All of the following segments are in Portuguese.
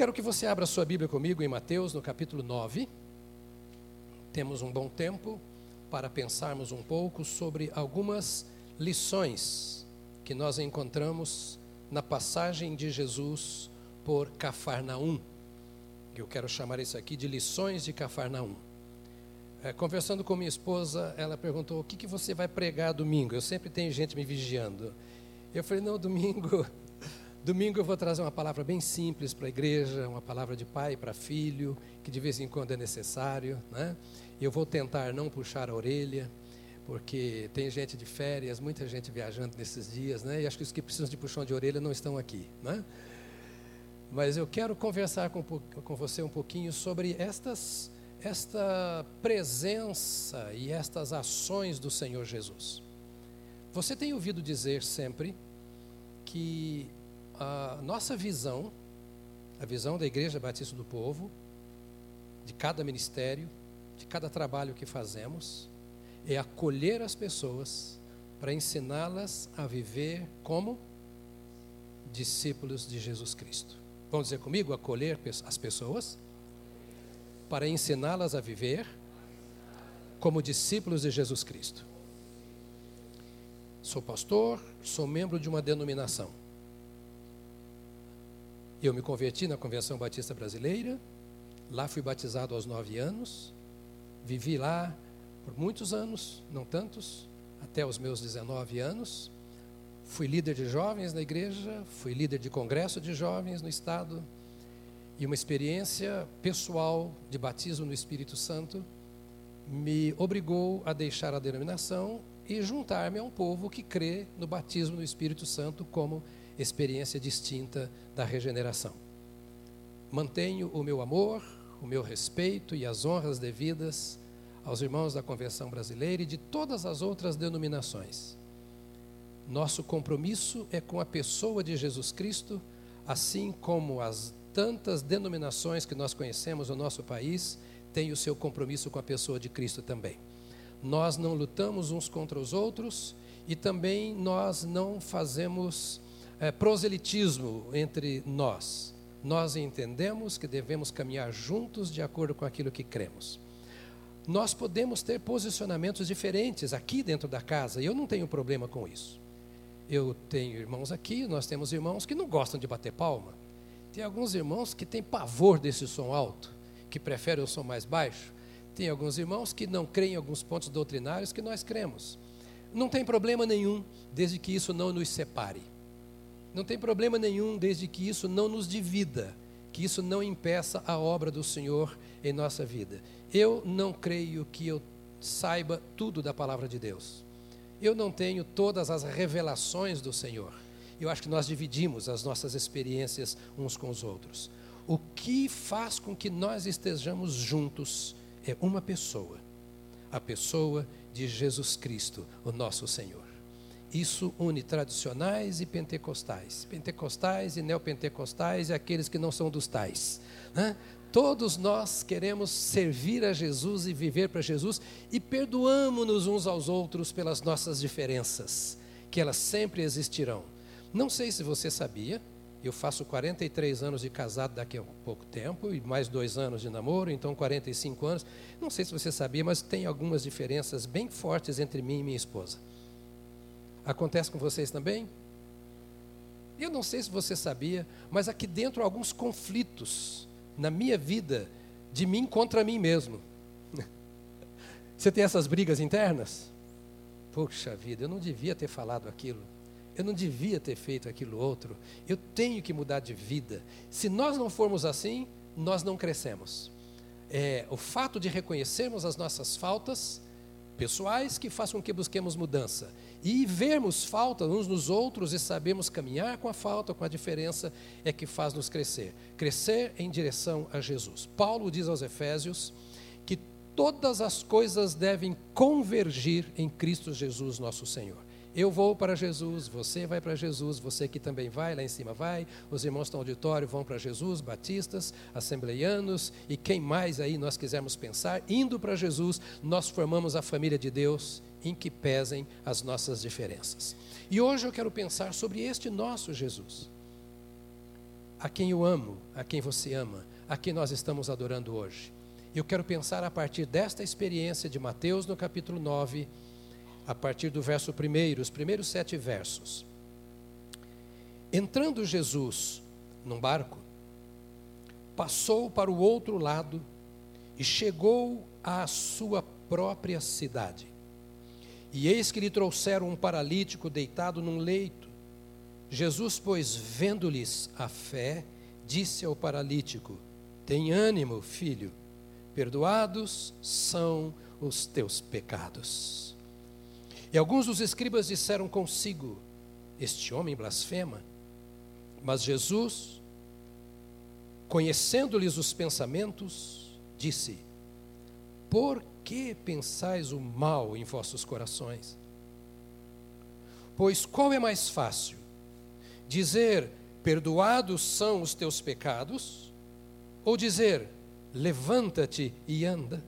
Quero que você abra sua Bíblia comigo em Mateus, no capítulo 9. Temos um bom tempo para pensarmos um pouco sobre algumas lições que nós encontramos na passagem de Jesus por Cafarnaum. Eu quero chamar isso aqui de lições de Cafarnaum. É, conversando com minha esposa, ela perguntou: o que, que você vai pregar domingo? Eu sempre tenho gente me vigiando. Eu falei: não, domingo Domingo eu vou trazer uma palavra bem simples para a igreja, uma palavra de pai para filho, que de vez em quando é necessário. Né? Eu vou tentar não puxar a orelha, porque tem gente de férias, muita gente viajando nesses dias, né? e acho que os que precisam de puxão de orelha não estão aqui. Né? Mas eu quero conversar com, com você um pouquinho sobre estas, esta presença e estas ações do Senhor Jesus. Você tem ouvido dizer sempre que a nossa visão, a visão da Igreja Batista do Povo, de cada ministério, de cada trabalho que fazemos, é acolher as pessoas para ensiná-las a viver como discípulos de Jesus Cristo. Vamos dizer comigo? Acolher as pessoas para ensiná-las a viver como discípulos de Jesus Cristo. Sou pastor, sou membro de uma denominação. Eu me converti na Convenção Batista Brasileira, lá fui batizado aos nove anos, vivi lá por muitos anos, não tantos, até os meus 19 anos. Fui líder de jovens na igreja, fui líder de congresso de jovens no estado, e uma experiência pessoal de batismo no Espírito Santo me obrigou a deixar a denominação e juntar-me a um povo que crê no batismo no Espírito Santo como experiência distinta da regeneração. Mantenho o meu amor, o meu respeito e as honras devidas aos irmãos da Convenção Brasileira e de todas as outras denominações. Nosso compromisso é com a pessoa de Jesus Cristo, assim como as tantas denominações que nós conhecemos no nosso país têm o seu compromisso com a pessoa de Cristo também. Nós não lutamos uns contra os outros e também nós não fazemos é, proselitismo entre nós. Nós entendemos que devemos caminhar juntos de acordo com aquilo que cremos. Nós podemos ter posicionamentos diferentes aqui dentro da casa, e eu não tenho problema com isso. Eu tenho irmãos aqui, nós temos irmãos que não gostam de bater palma. Tem alguns irmãos que têm pavor desse som alto, que preferem o som mais baixo. Tem alguns irmãos que não creem em alguns pontos doutrinários que nós cremos. Não tem problema nenhum, desde que isso não nos separe. Não tem problema nenhum desde que isso não nos divida, que isso não impeça a obra do Senhor em nossa vida. Eu não creio que eu saiba tudo da palavra de Deus. Eu não tenho todas as revelações do Senhor. Eu acho que nós dividimos as nossas experiências uns com os outros. O que faz com que nós estejamos juntos é uma pessoa, a pessoa de Jesus Cristo, o nosso Senhor. Isso une tradicionais e pentecostais. Pentecostais e neopentecostais e aqueles que não são dos tais. Né? Todos nós queremos servir a Jesus e viver para Jesus e perdoamos-nos uns aos outros pelas nossas diferenças, que elas sempre existirão. Não sei se você sabia, eu faço 43 anos de casado daqui a pouco tempo e mais dois anos de namoro, então 45 anos. Não sei se você sabia, mas tem algumas diferenças bem fortes entre mim e minha esposa. Acontece com vocês também? Eu não sei se você sabia, mas aqui dentro há alguns conflitos na minha vida de mim contra mim mesmo. Você tem essas brigas internas? Puxa vida, eu não devia ter falado aquilo. Eu não devia ter feito aquilo outro. Eu tenho que mudar de vida. Se nós não formos assim, nós não crescemos. É, o fato de reconhecermos as nossas faltas pessoais que faz com que busquemos mudança e vermos falta uns nos outros e sabemos caminhar com a falta, com a diferença, é que faz nos crescer. Crescer em direção a Jesus. Paulo diz aos Efésios que todas as coisas devem convergir em Cristo Jesus, nosso Senhor. Eu vou para Jesus, você vai para Jesus, você que também vai, lá em cima vai, os irmãos do auditório vão para Jesus, batistas, assembleianos e quem mais aí nós quisermos pensar, indo para Jesus, nós formamos a família de Deus em que pesem as nossas diferenças. E hoje eu quero pensar sobre este nosso Jesus. a quem eu amo, a quem você ama, a quem nós estamos adorando hoje. Eu quero pensar a partir desta experiência de Mateus no capítulo 9, a partir do verso 1, os primeiros sete versos. Entrando Jesus num barco, passou para o outro lado e chegou à sua própria cidade. E eis que lhe trouxeram um paralítico deitado num leito. Jesus, pois, vendo-lhes a fé, disse ao paralítico: Tem ânimo, filho perdoados são os teus pecados. E alguns dos escribas disseram consigo: Este homem blasfema. Mas Jesus, conhecendo-lhes os pensamentos, disse: Por que pensais o mal em vossos corações? Pois qual é mais fácil? Dizer: Perdoados são os teus pecados? Ou dizer: levanta-te e anda.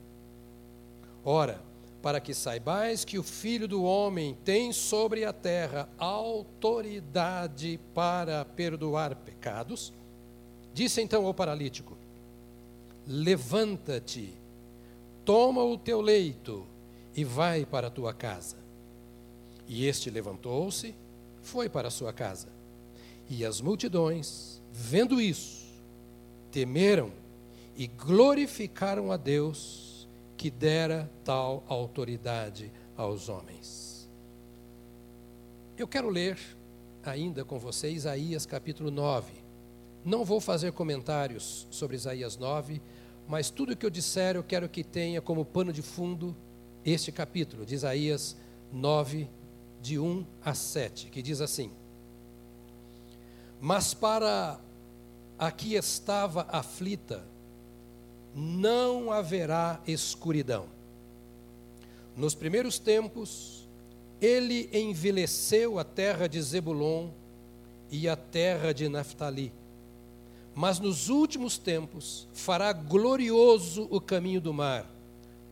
Ora, para que saibais que o Filho do Homem tem sobre a terra autoridade para perdoar pecados, disse então ao paralítico: Levanta-te, toma o teu leito e vai para a tua casa. E este levantou-se, foi para a sua casa. E as multidões, vendo isso, temeram e glorificaram a Deus que dera tal autoridade aos homens. Eu quero ler ainda com você Isaías capítulo 9. Não vou fazer comentários sobre Isaías 9, mas tudo que eu disser eu quero que tenha como pano de fundo este capítulo de Isaías 9, de 1 a 7, que diz assim: Mas para a que estava aflita, não haverá escuridão. Nos primeiros tempos, ele envelheceu a terra de Zebulon e a terra de Naphtali. Mas nos últimos tempos fará glorioso o caminho do mar,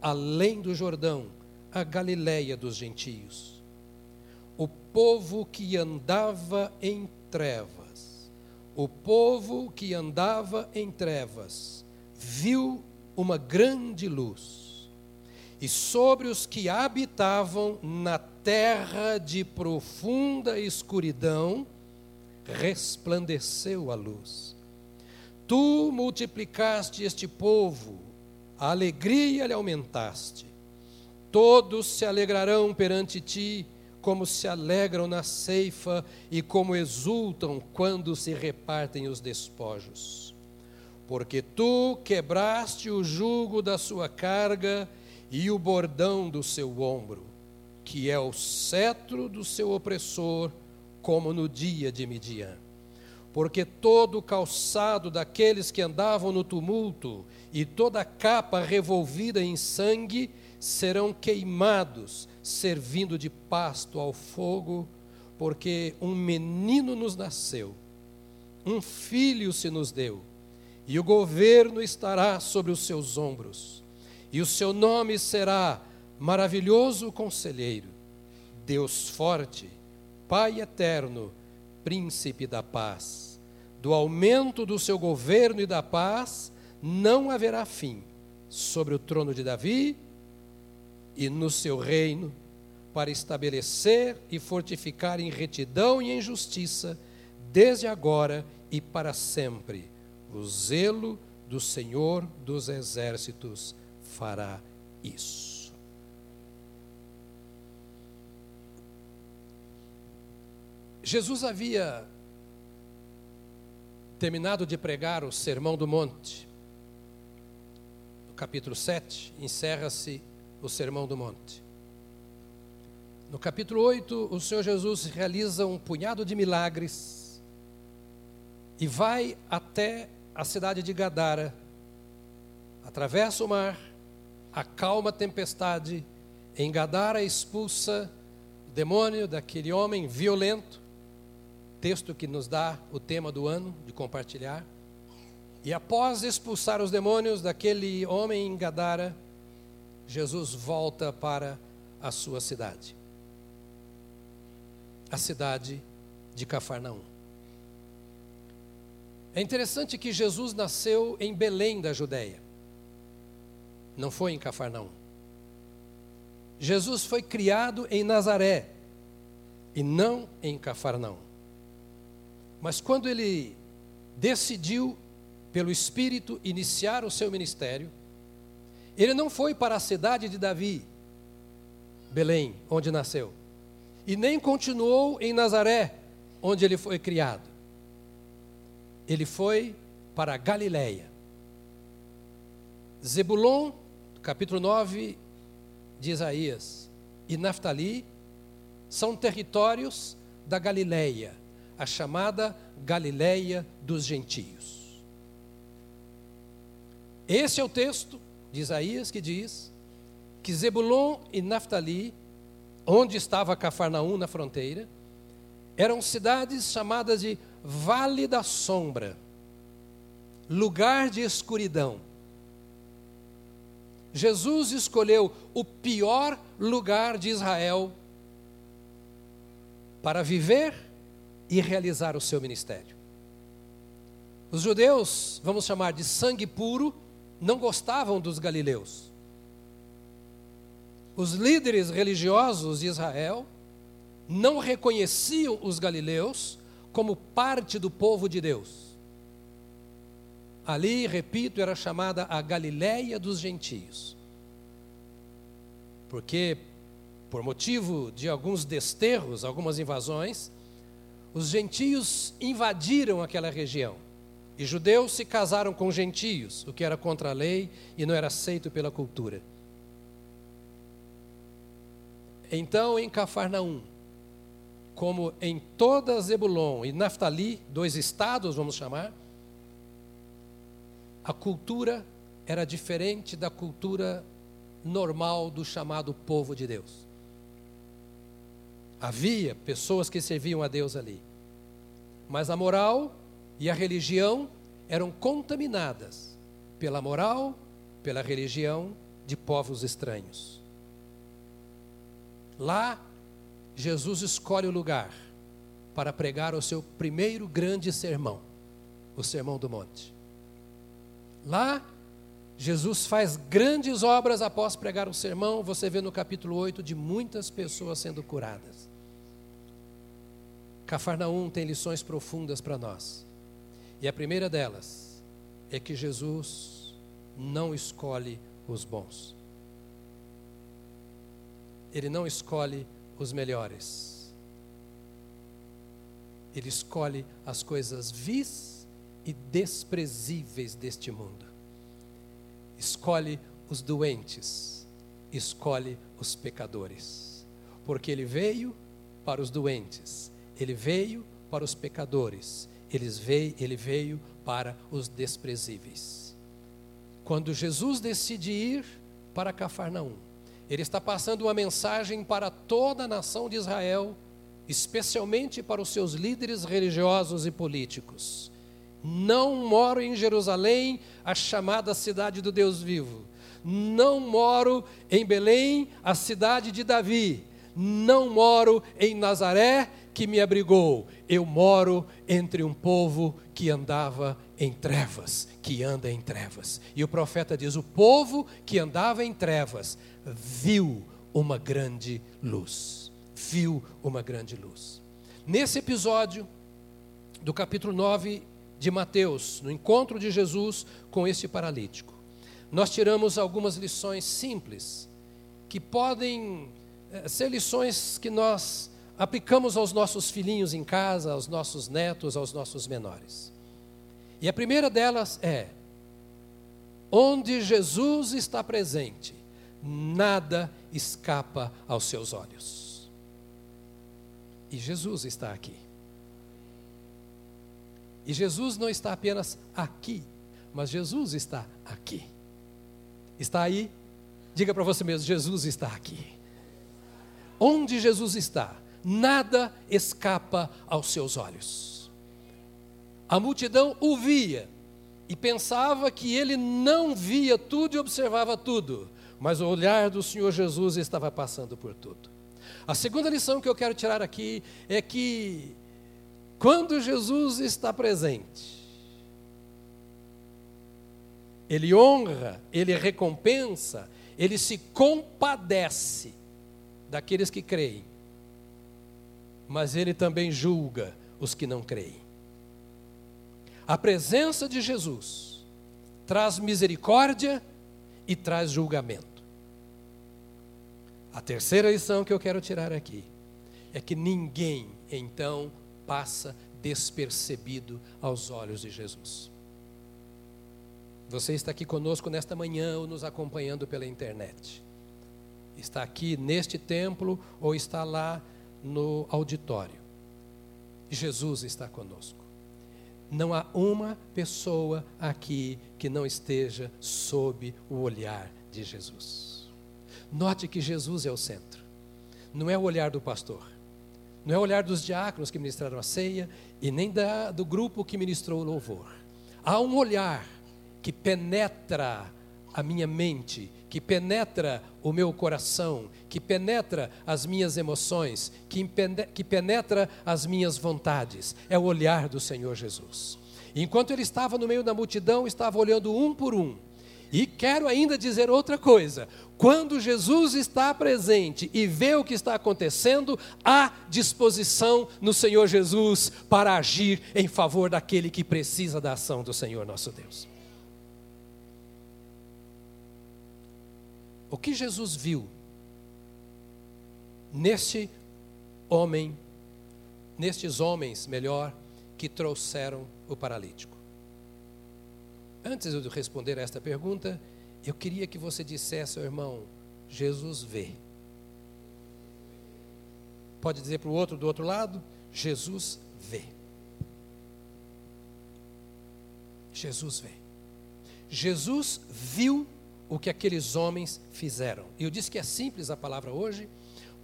além do Jordão, a Galiléia dos gentios. O povo que andava em trevas, o povo que andava em trevas, viu uma grande luz, e sobre os que habitavam na terra de profunda escuridão, resplandeceu a luz. Tu multiplicaste este povo, a alegria lhe aumentaste. Todos se alegrarão perante ti, como se alegram na ceifa e como exultam quando se repartem os despojos porque tu quebraste o jugo da sua carga e o bordão do seu ombro, que é o cetro do seu opressor, como no dia de Midian. Porque todo o calçado daqueles que andavam no tumulto e toda a capa revolvida em sangue serão queimados, servindo de pasto ao fogo, porque um menino nos nasceu, um filho se nos deu e o governo estará sobre os seus ombros, e o seu nome será Maravilhoso Conselheiro, Deus Forte, Pai Eterno, Príncipe da Paz. Do aumento do seu governo e da paz não haverá fim sobre o trono de Davi e no seu reino, para estabelecer e fortificar em retidão e em justiça, desde agora e para sempre o zelo do Senhor dos exércitos fará isso. Jesus havia terminado de pregar o Sermão do Monte. No capítulo 7, encerra-se o Sermão do Monte. No capítulo 8, o Senhor Jesus realiza um punhado de milagres e vai até a cidade de Gadara, atravessa o mar, acalma a tempestade, em Gadara expulsa o demônio daquele homem violento, texto que nos dá o tema do ano de compartilhar. E após expulsar os demônios daquele homem em Gadara, Jesus volta para a sua cidade, a cidade de Cafarnaum. É interessante que Jesus nasceu em Belém da Judéia. Não foi em Cafarnaum. Jesus foi criado em Nazaré e não em Cafarnaum. Mas quando ele decidiu, pelo Espírito, iniciar o seu ministério, ele não foi para a cidade de Davi, Belém, onde nasceu, e nem continuou em Nazaré, onde ele foi criado. Ele foi para Galiléia. Zebulon, capítulo 9 de Isaías, e Naftali são territórios da Galiléia, a chamada Galiléia dos gentios. Esse é o texto de Isaías que diz que Zebulon e Naftali, onde estava Cafarnaum na fronteira, eram cidades chamadas de Vale da Sombra, lugar de escuridão. Jesus escolheu o pior lugar de Israel para viver e realizar o seu ministério. Os judeus, vamos chamar de sangue puro, não gostavam dos galileus. Os líderes religiosos de Israel não reconheciam os galileus como parte do povo de Deus. Ali, repito, era chamada a Galiléia dos gentios. Porque, por motivo de alguns desterros, algumas invasões, os gentios invadiram aquela região. E judeus se casaram com gentios, o que era contra a lei e não era aceito pela cultura. Então, em Cafarnaum, como em toda Zebulon e Naftali, dois estados, vamos chamar, a cultura era diferente da cultura normal do chamado povo de Deus. Havia pessoas que serviam a Deus ali, mas a moral e a religião eram contaminadas pela moral, pela religião de povos estranhos. Lá Jesus escolhe o lugar para pregar o seu primeiro grande sermão, o Sermão do Monte. Lá, Jesus faz grandes obras após pregar o sermão, você vê no capítulo 8 de muitas pessoas sendo curadas. Cafarnaum tem lições profundas para nós. E a primeira delas é que Jesus não escolhe os bons. Ele não escolhe os melhores. Ele escolhe as coisas vis e desprezíveis deste mundo. Escolhe os doentes, escolhe os pecadores. Porque ele veio para os doentes, ele veio para os pecadores, ele veio, ele veio para os desprezíveis. Quando Jesus decide ir para Cafarnaum, ele está passando uma mensagem para toda a nação de Israel, especialmente para os seus líderes religiosos e políticos. Não moro em Jerusalém, a chamada cidade do Deus vivo. Não moro em Belém, a cidade de Davi. Não moro em Nazaré, que me abrigou. Eu moro entre um povo que andava em trevas, que anda em trevas. E o profeta diz: o povo que andava em trevas viu uma grande luz. Viu uma grande luz. Nesse episódio do capítulo 9 de Mateus, no encontro de Jesus com este paralítico, nós tiramos algumas lições simples que podem eh, ser lições que nós aplicamos aos nossos filhinhos em casa, aos nossos netos, aos nossos menores. E a primeira delas é: onde Jesus está presente, nada escapa aos seus olhos. E Jesus está aqui. E Jesus não está apenas aqui, mas Jesus está aqui. Está aí? Diga para você mesmo: Jesus está aqui. Onde Jesus está, nada escapa aos seus olhos. A multidão o via e pensava que ele não via tudo e observava tudo mas o olhar do Senhor Jesus estava passando por tudo. A segunda lição que eu quero tirar aqui é que quando Jesus está presente, ele honra, ele recompensa, ele se compadece daqueles que creem, mas ele também julga os que não creem. A presença de Jesus traz misericórdia e traz julgamento. A terceira lição que eu quero tirar aqui é que ninguém, então, passa despercebido aos olhos de Jesus. Você está aqui conosco nesta manhã ou nos acompanhando pela internet. Está aqui neste templo ou está lá no auditório. Jesus está conosco. Não há uma pessoa aqui que não esteja sob o olhar de Jesus. Note que Jesus é o centro. Não é o olhar do pastor, não é o olhar dos diáconos que ministraram a ceia e nem da, do grupo que ministrou o louvor. Há um olhar que penetra a minha mente, que penetra o meu coração, que penetra as minhas emoções, que, penetra as minhas vontades. É o olhar do Senhor Jesus. Enquanto ele estava no meio da multidão, estava olhando um por um. E quero ainda dizer outra coisa: quando Jesus está presente e vê o que está acontecendo, há disposição no Senhor Jesus para agir em favor daquele que precisa da ação do Senhor nosso Deus. O que Jesus viu neste homem, nestes homens, melhor, que trouxeram o paralítico? Antes de responder a esta pergunta, eu queria que você dissesse ao irmão: Jesus vê. Pode dizer para o outro do outro lado: Jesus vê. Jesus vê. Jesus viu o que aqueles homens fizeram. E eu disse que é simples a palavra hoje,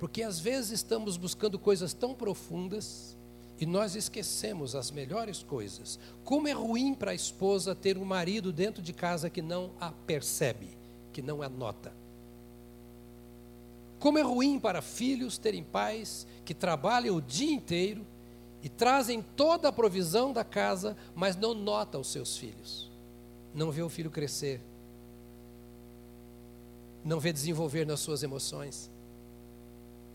porque às vezes estamos buscando coisas tão profundas e nós esquecemos as melhores coisas. Como é ruim para a esposa ter um marido dentro de casa que não a percebe, que não a nota. Como é ruim para filhos terem pais que trabalham o dia inteiro e trazem toda a provisão da casa, mas não nota os seus filhos. Não vê o filho crescer, não vê desenvolver nas suas emoções,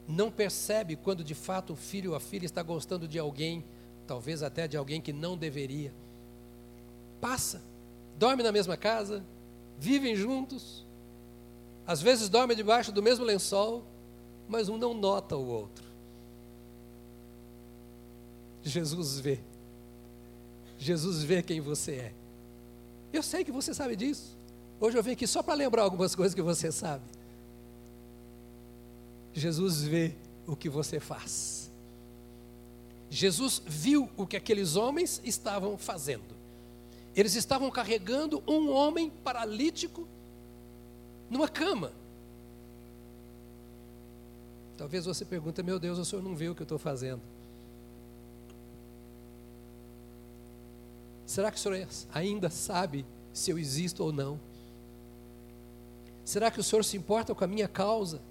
não percebe quando de fato o filho ou a filha está gostando de alguém, talvez até de alguém que não deveria. Passa, dorme na mesma casa, vivem juntos, às vezes dormem debaixo do mesmo lençol, mas um não nota o outro. Jesus vê. Jesus vê quem você é. Eu sei que você sabe disso. Hoje eu vim aqui só para lembrar algumas coisas que você sabe. Jesus vê o que você faz. Jesus viu o que aqueles homens estavam fazendo. Eles estavam carregando um homem paralítico numa cama. Talvez você pergunte, meu Deus, o senhor não vê o que eu estou fazendo. Será que o senhor ainda sabe se eu existo ou não? Será que o Senhor se importa com a minha causa?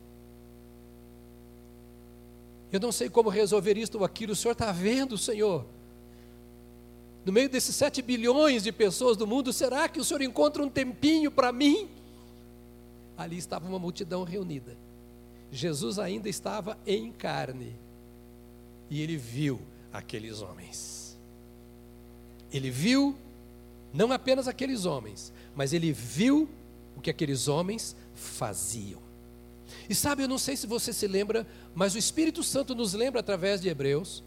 Eu não sei como resolver isto ou aquilo, o Senhor está vendo, Senhor. No meio desses sete bilhões de pessoas do mundo, será que o Senhor encontra um tempinho para mim? Ali estava uma multidão reunida. Jesus ainda estava em carne. E ele viu aqueles homens. Ele viu não apenas aqueles homens, mas ele viu o que aqueles homens faziam. E sabe, eu não sei se você se lembra, mas o Espírito Santo nos lembra através de Hebreus,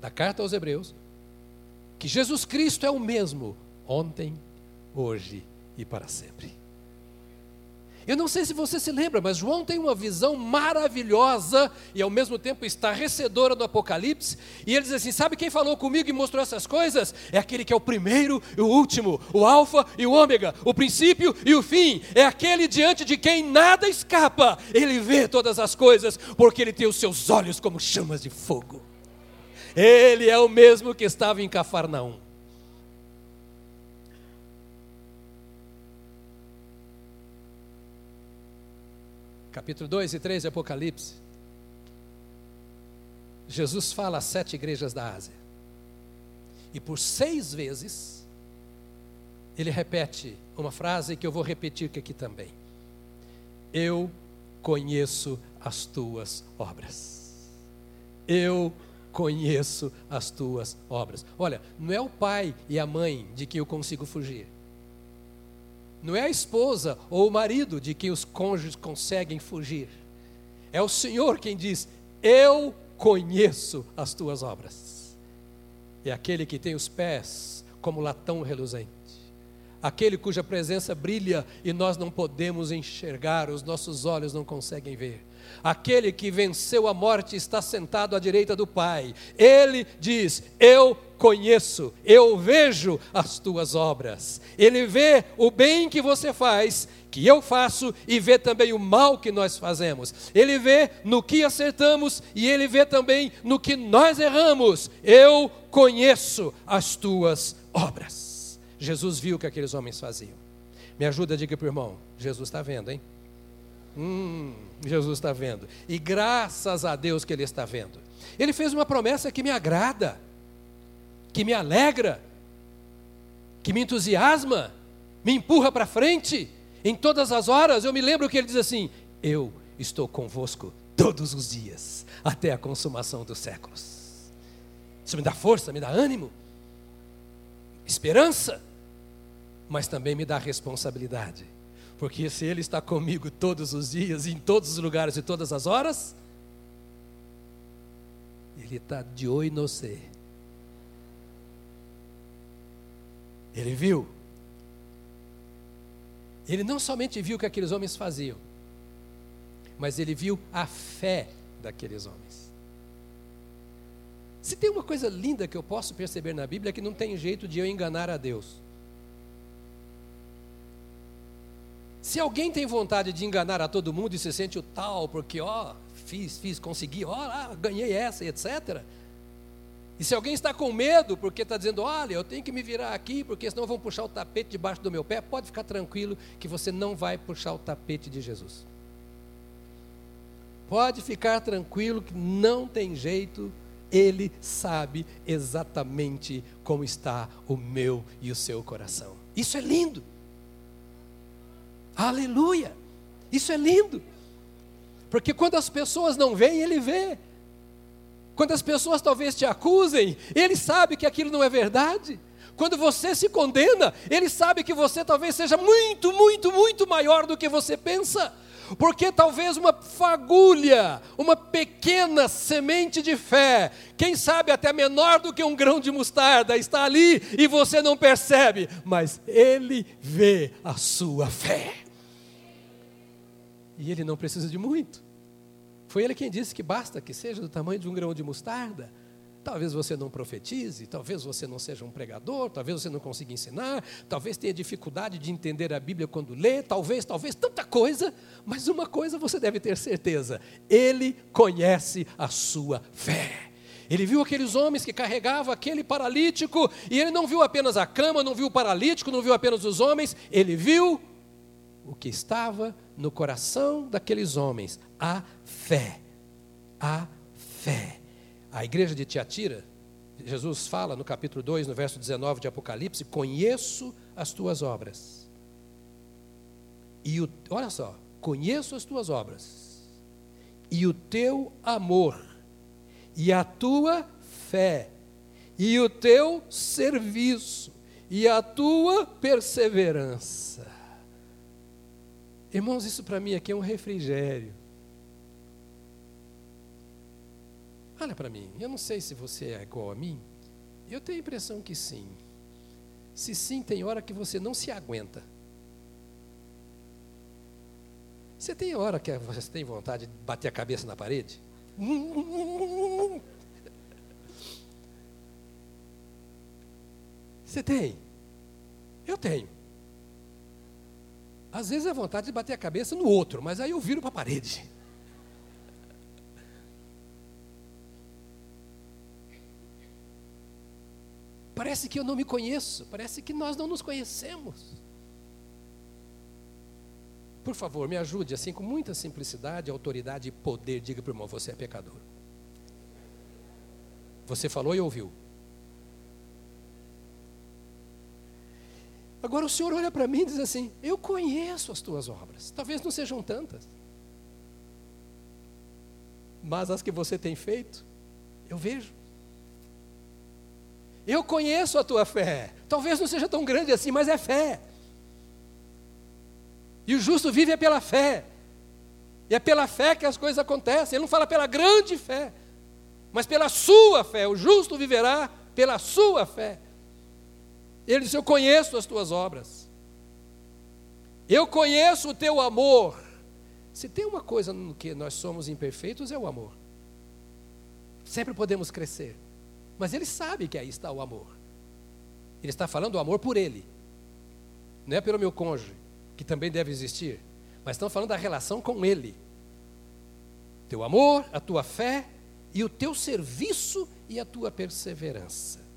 da carta aos Hebreus, que Jesus Cristo é o mesmo ontem, hoje e para sempre. Eu não sei se você se lembra, mas João tem uma visão maravilhosa e ao mesmo tempo estarrecedora do Apocalipse. E ele diz assim: Sabe quem falou comigo e mostrou essas coisas? É aquele que é o primeiro e o último, o Alfa e o Ômega, o princípio e o fim. É aquele diante de quem nada escapa. Ele vê todas as coisas, porque ele tem os seus olhos como chamas de fogo. Ele é o mesmo que estava em Cafarnaum. Capítulo 2 e 3 de Apocalipse, Jesus fala às sete igrejas da Ásia. E por seis vezes, ele repete uma frase que eu vou repetir aqui também. Eu conheço as tuas obras. Eu conheço as tuas obras. Olha, não é o pai e a mãe de quem eu consigo fugir. Não é a esposa ou o marido de quem os cônjuges conseguem fugir. É o Senhor quem diz: Eu conheço as tuas obras. É aquele que tem os pés como latão reluzente, aquele cuja presença brilha e nós não podemos enxergar, os nossos olhos não conseguem ver. Aquele que venceu a morte está sentado à direita do Pai. Ele diz: Eu conheço, eu vejo as tuas obras. Ele vê o bem que você faz, que eu faço, e vê também o mal que nós fazemos. Ele vê no que acertamos e ele vê também no que nós erramos. Eu conheço as tuas obras. Jesus viu o que aqueles homens faziam. Me ajuda, diga para o irmão: Jesus está vendo, hein? Hum, Jesus está vendo. E graças a Deus que Ele está vendo. Ele fez uma promessa que me agrada que me alegra, que me entusiasma, me empurra para frente. Em todas as horas, eu me lembro que ele diz assim: Eu estou convosco todos os dias, até a consumação dos séculos. Isso me dá força, me dá ânimo, esperança, mas também me dá responsabilidade. Porque se Ele está comigo todos os dias, em todos os lugares e todas as horas, Ele está de oi no ser Ele viu. Ele não somente viu o que aqueles homens faziam, mas ele viu a fé daqueles homens. Se tem uma coisa linda que eu posso perceber na Bíblia é que não tem jeito de eu enganar a Deus. Se alguém tem vontade de enganar a todo mundo e se sente o tal, porque ó, fiz, fiz, consegui, ó, lá, ganhei essa, etc. E se alguém está com medo porque está dizendo, olha, eu tenho que me virar aqui porque senão vão puxar o tapete debaixo do meu pé, pode ficar tranquilo que você não vai puxar o tapete de Jesus. Pode ficar tranquilo que não tem jeito, Ele sabe exatamente como está o meu e o seu coração. Isso é lindo. Aleluia! Isso é lindo. Porque quando as pessoas não veem, Ele vê. Quando as pessoas talvez te acusem, ele sabe que aquilo não é verdade. Quando você se condena, ele sabe que você talvez seja muito, muito, muito maior do que você pensa. Porque talvez uma fagulha, uma pequena semente de fé, quem sabe até menor do que um grão de mostarda, está ali e você não percebe, mas ele vê a sua fé. E ele não precisa de muito. Foi ele quem disse que basta que seja do tamanho de um grão de mostarda. Talvez você não profetize, talvez você não seja um pregador, talvez você não consiga ensinar, talvez tenha dificuldade de entender a Bíblia quando lê, talvez, talvez, tanta coisa, mas uma coisa você deve ter certeza: Ele conhece a sua fé. Ele viu aqueles homens que carregavam aquele paralítico, e ele não viu apenas a cama, não viu o paralítico, não viu apenas os homens, ele viu o que estava no coração daqueles homens, a fé. A fé. A igreja de Tiatira, Jesus fala no capítulo 2, no verso 19 de Apocalipse: Conheço as tuas obras. E o, olha só, conheço as tuas obras, e o teu amor, e a tua fé, e o teu serviço, e a tua perseverança. Irmãos, isso para mim aqui é um refrigério. Olha para mim, eu não sei se você é igual a mim. Eu tenho a impressão que sim. Se sim, tem hora que você não se aguenta. Você tem hora que você tem vontade de bater a cabeça na parede? Você tem? Eu tenho. Às vezes é vontade de bater a cabeça no outro, mas aí eu viro para a parede. Parece que eu não me conheço, parece que nós não nos conhecemos. Por favor, me ajude assim com muita simplicidade, autoridade e poder. Diga para o irmão: você é pecador. Você falou e ouviu. Agora o Senhor olha para mim e diz assim: Eu conheço as tuas obras. Talvez não sejam tantas. Mas as que você tem feito, eu vejo. Eu conheço a tua fé. Talvez não seja tão grande assim, mas é fé. E o justo vive é pela fé. E é pela fé que as coisas acontecem. Ele não fala pela grande fé, mas pela sua fé. O justo viverá pela sua fé. Ele diz: Eu conheço as tuas obras. Eu conheço o teu amor. Se tem uma coisa no que nós somos imperfeitos, é o amor. Sempre podemos crescer. Mas ele sabe que aí está o amor. Ele está falando do amor por ele. Não é pelo meu cônjuge que também deve existir, mas estão falando da relação com Ele. Teu amor, a tua fé e o teu serviço e a tua perseverança.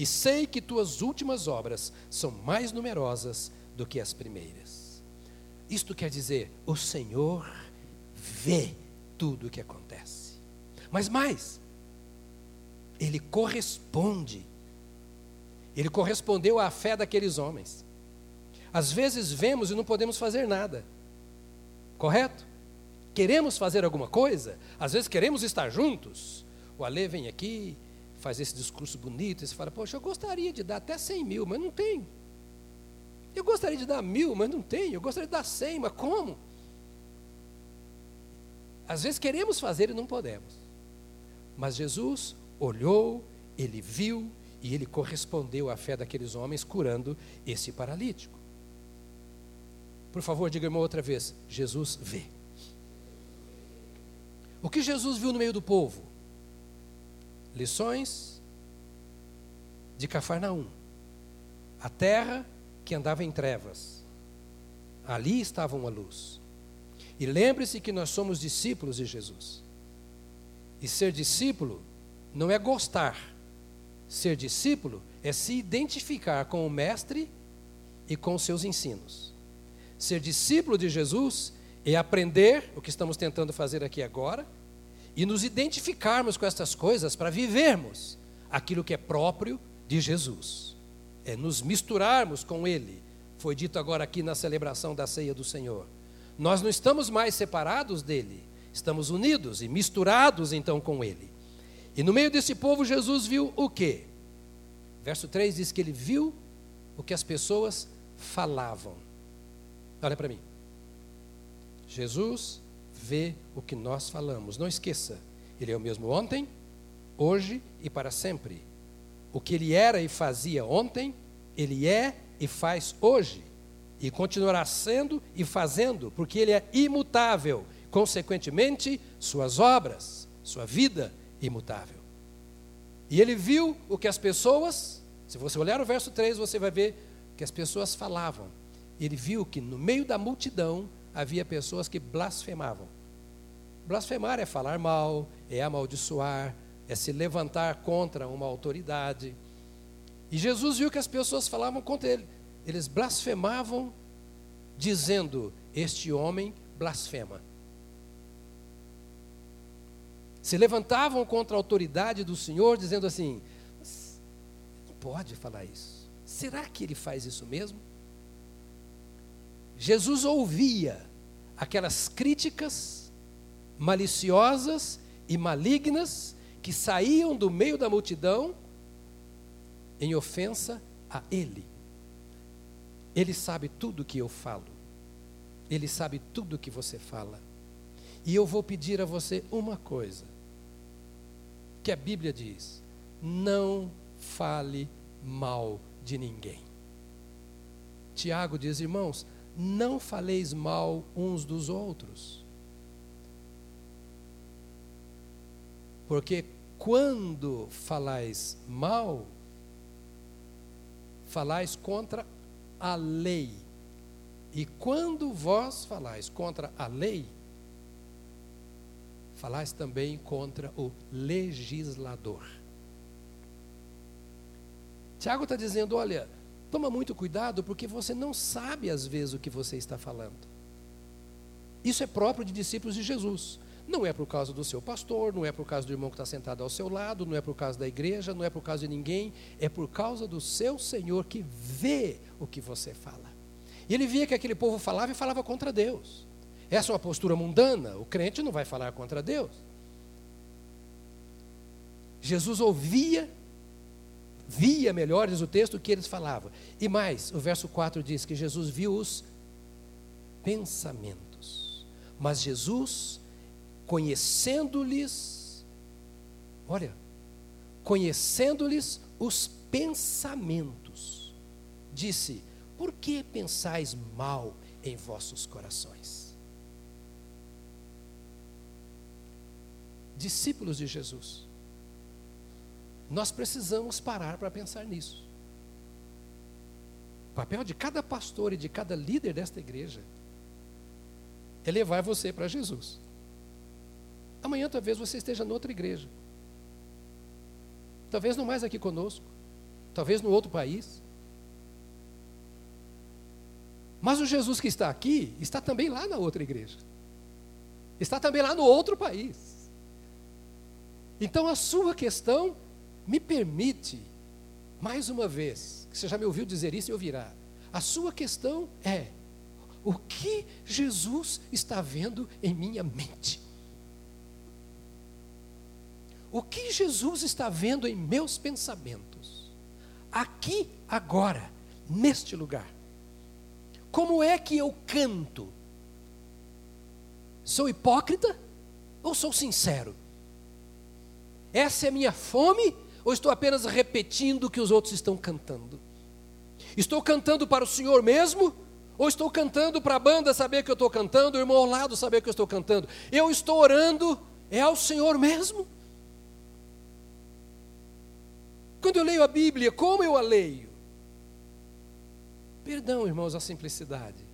E sei que tuas últimas obras são mais numerosas do que as primeiras. Isto quer dizer, o Senhor vê tudo o que acontece. Mas mais, Ele corresponde. Ele correspondeu à fé daqueles homens. Às vezes vemos e não podemos fazer nada. Correto? Queremos fazer alguma coisa, às vezes queremos estar juntos. O Ale vem aqui, faz esse discurso bonito, e você fala, poxa, eu gostaria de dar até 100 mil, mas não tenho. Eu gostaria de dar mil, mas não tenho. Eu gostaria de dar 100, mas como? Às vezes queremos fazer e não podemos. Mas Jesus olhou, ele viu e ele correspondeu à fé daqueles homens, curando esse paralítico. Por favor, diga uma outra vez: Jesus vê. O que Jesus viu no meio do povo? Lições de Cafarnaum. A terra que andava em trevas. Ali estava uma luz. E lembre-se que nós somos discípulos de Jesus. E ser discípulo não é gostar. Ser discípulo é se identificar com o Mestre e com seus ensinos. Ser discípulo de Jesus é aprender o que estamos tentando fazer aqui agora e nos identificarmos com estas coisas para vivermos aquilo que é próprio de Jesus. É nos misturarmos com Ele. Foi dito agora aqui na celebração da ceia do Senhor. Nós não estamos mais separados dele, estamos unidos e misturados então com Ele. E no meio desse povo, Jesus viu o quê? Verso 3 diz que ele viu o que as pessoas falavam. Olha para mim. Jesus vê o que nós falamos. Não esqueça, Ele é o mesmo ontem, hoje e para sempre. O que Ele era e fazia ontem, Ele é e faz hoje. E continuará sendo e fazendo, porque Ele é imutável. Consequentemente, Suas obras, Sua vida imutável. E Ele viu o que as pessoas, se você olhar o verso 3, você vai ver que as pessoas falavam ele viu que no meio da multidão havia pessoas que blasfemavam. Blasfemar é falar mal, é amaldiçoar, é se levantar contra uma autoridade. E Jesus viu que as pessoas falavam contra ele. Eles blasfemavam, dizendo: Este homem blasfema. Se levantavam contra a autoridade do Senhor, dizendo assim: Não pode falar isso. Será que ele faz isso mesmo? Jesus ouvia aquelas críticas maliciosas e malignas que saíam do meio da multidão em ofensa a Ele. Ele sabe tudo que eu falo, Ele sabe tudo que você fala. E eu vou pedir a você uma coisa, que a Bíblia diz: não fale mal de ninguém. Tiago diz, irmãos, não faleis mal uns dos outros. Porque quando falais mal, falais contra a lei. E quando vós falais contra a lei, falais também contra o legislador. Tiago está dizendo: olha, Toma muito cuidado porque você não sabe às vezes o que você está falando. Isso é próprio de discípulos de Jesus. Não é por causa do seu pastor, não é por causa do irmão que está sentado ao seu lado, não é por causa da igreja, não é por causa de ninguém, é por causa do seu Senhor que vê o que você fala. E ele via que aquele povo falava e falava contra Deus. Essa é uma postura mundana, o crente não vai falar contra Deus. Jesus ouvia, via melhor, diz o texto, o que eles falavam. E mais, o verso 4 diz que Jesus viu os pensamentos. Mas Jesus, conhecendo-lhes, olha, conhecendo-lhes os pensamentos, disse: Por que pensais mal em vossos corações? Discípulos de Jesus, nós precisamos parar para pensar nisso. O papel de cada pastor e de cada líder desta igreja é levar você para Jesus. Amanhã talvez você esteja noutra igreja. Talvez não mais aqui conosco. Talvez no outro país. Mas o Jesus que está aqui está também lá na outra igreja. Está também lá no outro país. Então a sua questão me permite, mais uma vez, que você já me ouviu dizer isso e ouvirá. A sua questão é: o que Jesus está vendo em minha mente? O que Jesus está vendo em meus pensamentos? Aqui, agora, neste lugar. Como é que eu canto? Sou hipócrita ou sou sincero? Essa é a minha fome ou estou apenas repetindo o que os outros estão cantando? Estou cantando para o Senhor mesmo ou estou cantando para a banda saber que eu estou cantando, o irmão ao lado saber que eu estou cantando. Eu estou orando, é ao Senhor mesmo. Quando eu leio a Bíblia, como eu a leio? Perdão, irmãos, a simplicidade.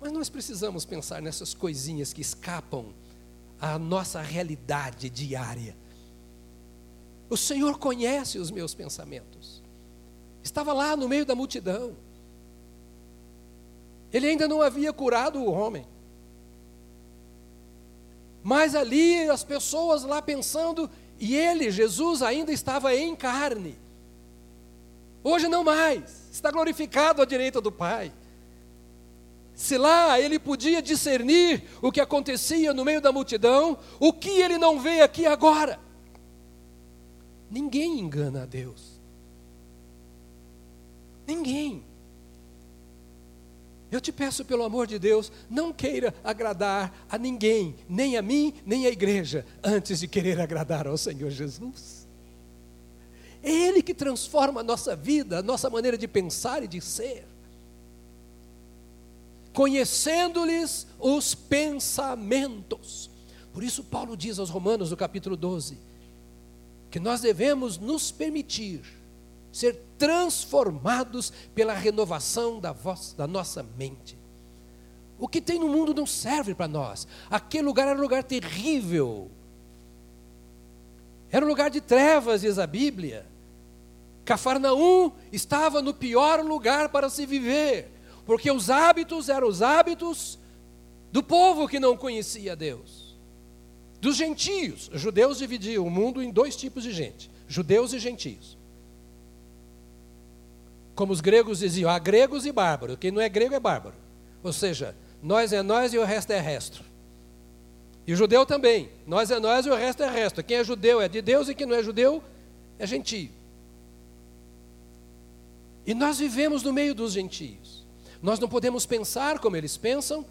Mas nós precisamos pensar nessas coisinhas que escapam à nossa realidade diária. O Senhor conhece os meus pensamentos. Estava lá no meio da multidão. Ele ainda não havia curado o homem. Mas ali as pessoas lá pensando, e ele, Jesus, ainda estava em carne. Hoje não mais, está glorificado à direita do Pai. Se lá ele podia discernir o que acontecia no meio da multidão, o que ele não vê aqui agora? Ninguém engana a Deus. Ninguém. Eu te peço, pelo amor de Deus, não queira agradar a ninguém, nem a mim, nem a igreja, antes de querer agradar ao Senhor Jesus. É Ele que transforma a nossa vida, a nossa maneira de pensar e de ser. Conhecendo-lhes os pensamentos. Por isso, Paulo diz aos Romanos, no capítulo 12, que nós devemos nos permitir ser transformados pela renovação da, voz, da nossa mente. O que tem no mundo não serve para nós. Aquele lugar era um lugar terrível. Era um lugar de trevas, diz a Bíblia. Cafarnaum estava no pior lugar para se viver, porque os hábitos eram os hábitos do povo que não conhecia Deus, dos gentios. Os judeus dividiam o mundo em dois tipos de gente: judeus e gentios. Como os gregos diziam, há gregos e bárbaros. Quem não é grego é bárbaro. Ou seja, nós é nós e o resto é resto. E o judeu também. Nós é nós e o resto é resto. Quem é judeu é de Deus e quem não é judeu é gentio. E nós vivemos no meio dos gentios. Nós não podemos pensar como eles pensam,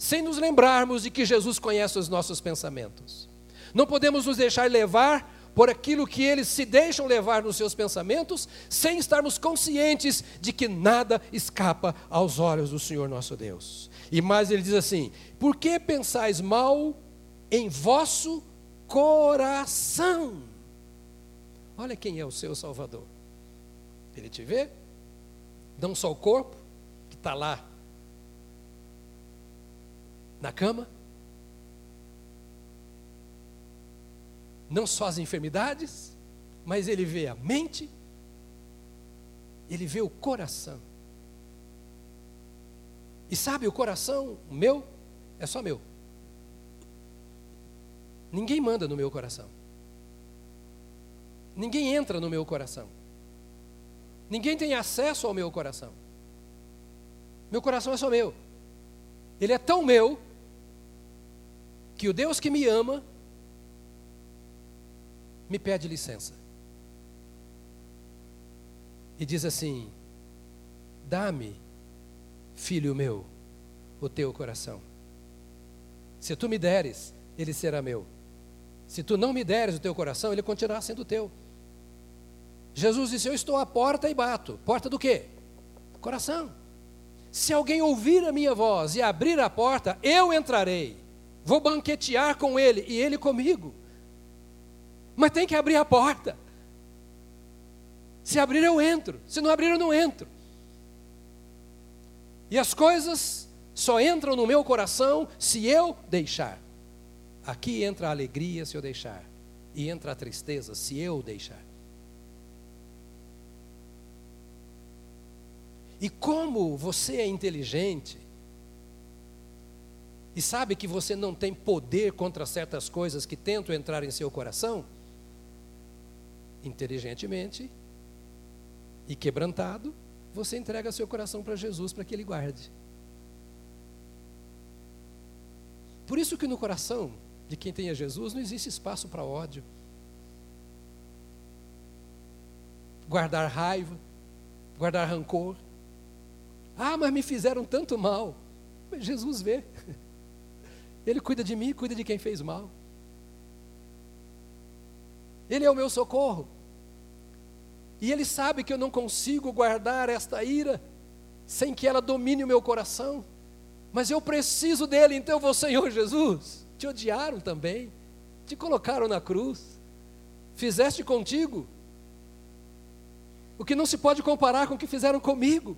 sem nos lembrarmos de que Jesus conhece os nossos pensamentos. Não podemos nos deixar levar por aquilo que eles se deixam levar nos seus pensamentos, sem estarmos conscientes de que nada escapa aos olhos do Senhor nosso Deus. E mais ele diz assim: Por que pensais mal em vosso coração? Olha quem é o seu Salvador. Ele te vê, não só o corpo, que está lá na cama, não só as enfermidades, mas ele vê a mente, ele vê o coração. E sabe, o coração, o meu, é só meu. Ninguém manda no meu coração. Ninguém entra no meu coração. Ninguém tem acesso ao meu coração. Meu coração é só meu. Ele é tão meu que o Deus que me ama me pede licença. E diz assim: Dá-me, filho meu, o teu coração. Se tu me deres, ele será meu. Se tu não me deres o teu coração, ele continuará sendo teu. Jesus disse: Eu estou à porta e bato. Porta do quê? Coração. Se alguém ouvir a minha voz e abrir a porta, eu entrarei. Vou banquetear com ele e ele comigo. Mas tem que abrir a porta. Se abrir, eu entro. Se não abrir, eu não entro. E as coisas só entram no meu coração se eu deixar. Aqui entra a alegria se eu deixar. E entra a tristeza se eu deixar. E como você é inteligente, e sabe que você não tem poder contra certas coisas que tentam entrar em seu coração, inteligentemente e quebrantado, você entrega seu coração para Jesus para que ele guarde. Por isso que no coração de quem tem a Jesus não existe espaço para ódio. Guardar raiva, guardar rancor. Ah, mas me fizeram tanto mal. Jesus vê. Ele cuida de mim, cuida de quem fez mal. Ele é o meu socorro. E Ele sabe que eu não consigo guardar esta ira sem que ela domine o meu coração. Mas eu preciso dele, então eu vou, Senhor Jesus. Te odiaram também, te colocaram na cruz, fizeste contigo o que não se pode comparar com o que fizeram comigo,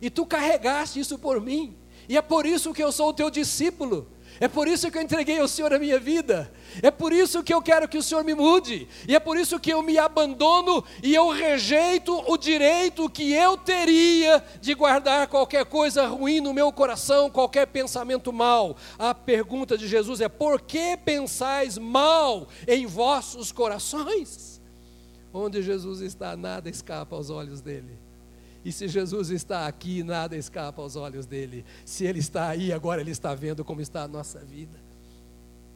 e tu carregaste isso por mim, e é por isso que eu sou o teu discípulo. É por isso que eu entreguei ao Senhor a minha vida. É por isso que eu quero que o Senhor me mude. E é por isso que eu me abandono e eu rejeito o direito que eu teria de guardar qualquer coisa ruim no meu coração, qualquer pensamento mal. A pergunta de Jesus é: por que pensais mal em vossos corações? Onde Jesus está, nada escapa aos olhos dele. E se Jesus está aqui, nada escapa aos olhos dele. Se ele está aí, agora ele está vendo como está a nossa vida.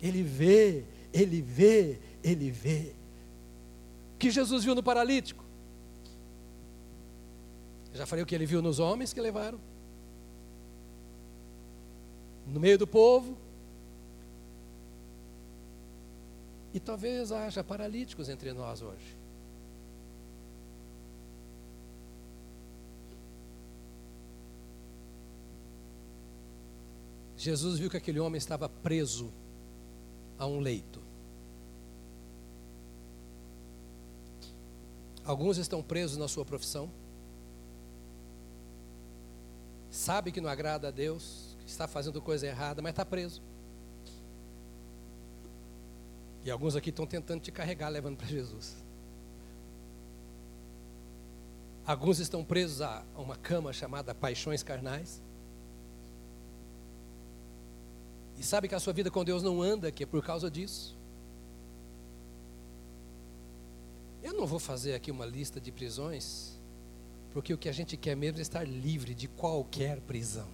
Ele vê, ele vê, ele vê. O que Jesus viu no paralítico? Já falei o que ele viu nos homens que levaram. No meio do povo. E talvez haja paralíticos entre nós hoje. Jesus viu que aquele homem estava preso a um leito. Alguns estão presos na sua profissão. Sabe que não agrada a Deus, que está fazendo coisa errada, mas está preso. E alguns aqui estão tentando te carregar, levando para Jesus. Alguns estão presos a uma cama chamada paixões carnais. E sabe que a sua vida com Deus não anda, que é por causa disso. Eu não vou fazer aqui uma lista de prisões, porque o que a gente quer mesmo é estar livre de qualquer prisão.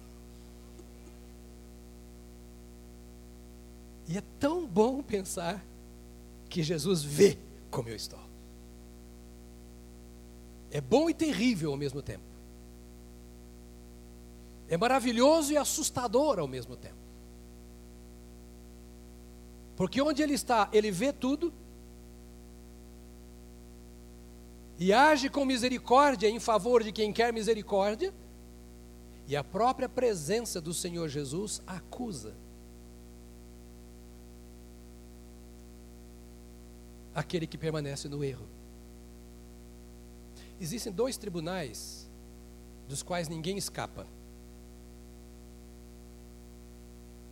E é tão bom pensar que Jesus vê como eu estou. É bom e terrível ao mesmo tempo. É maravilhoso e assustador ao mesmo tempo. Porque onde ele está, ele vê tudo e age com misericórdia em favor de quem quer misericórdia, e a própria presença do Senhor Jesus acusa. Aquele que permanece no erro. Existem dois tribunais dos quais ninguém escapa.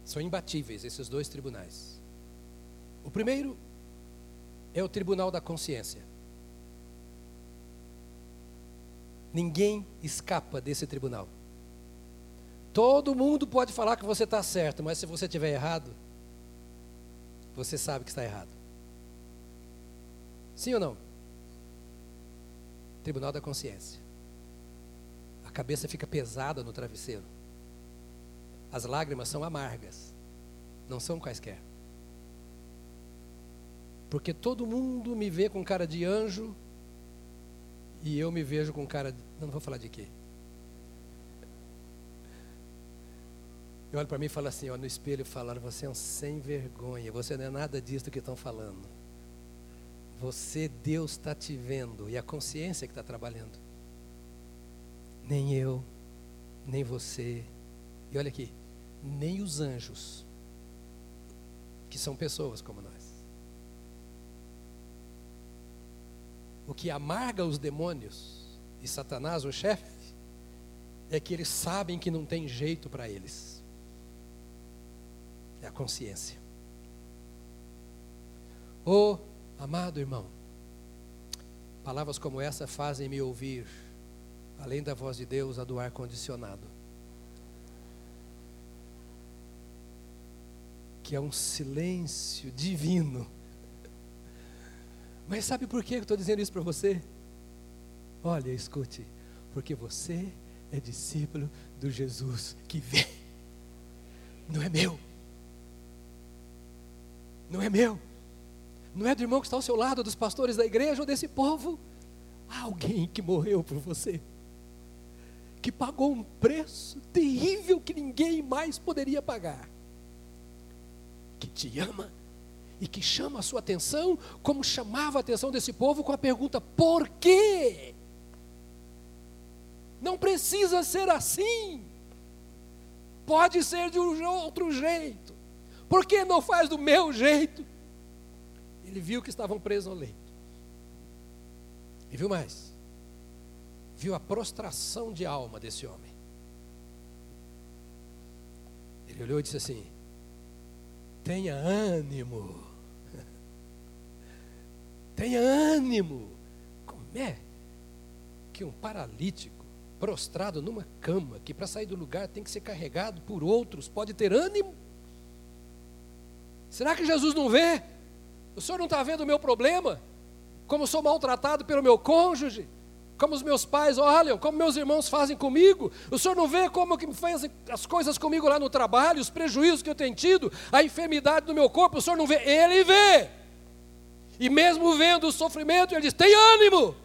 São imbatíveis esses dois tribunais. O primeiro é o tribunal da consciência. Ninguém escapa desse tribunal. Todo mundo pode falar que você está certo, mas se você estiver errado, você sabe que está errado. Sim ou não? Tribunal da consciência. A cabeça fica pesada no travesseiro. As lágrimas são amargas, não são quaisquer. Porque todo mundo me vê com cara de anjo e eu me vejo com cara de. Não, não vou falar de quê. Eu olho para mim e falo assim, ó, no espelho, falaram, você é um sem vergonha, você não é nada disso que estão falando. Você, Deus está te vendo e a consciência que está trabalhando. Nem eu, nem você. E olha aqui, nem os anjos, que são pessoas como nós. O que amarga os demônios e Satanás, o chefe, é que eles sabem que não tem jeito para eles. É a consciência. Oh, amado irmão, palavras como essa fazem-me ouvir, além da voz de Deus, a do ar condicionado. Que é um silêncio divino mas sabe por que eu estou dizendo isso para você? Olha, escute, porque você é discípulo do Jesus que vê. Não é meu. Não é meu. Não é do irmão que está ao seu lado, dos pastores da igreja ou desse povo. Há alguém que morreu por você. Que pagou um preço terrível que ninguém mais poderia pagar. Que te ama e que chama a sua atenção, como chamava a atenção desse povo com a pergunta: por quê? Não precisa ser assim. Pode ser de um outro jeito. Por que não faz do meu jeito? Ele viu que estavam presos no leito. E viu mais? Viu a prostração de alma desse homem. Ele olhou e disse assim: Tenha ânimo. Tenha ânimo. Como é que um paralítico prostrado numa cama, que para sair do lugar tem que ser carregado por outros, pode ter ânimo? Será que Jesus não vê? O senhor não está vendo o meu problema? Como sou maltratado pelo meu cônjuge? Como os meus pais olham, como meus irmãos fazem comigo. O senhor não vê como que fazem as coisas comigo lá no trabalho, os prejuízos que eu tenho tido, a enfermidade do meu corpo, o senhor não vê? Ele vê. E mesmo vendo o sofrimento, ele diz: tem ânimo.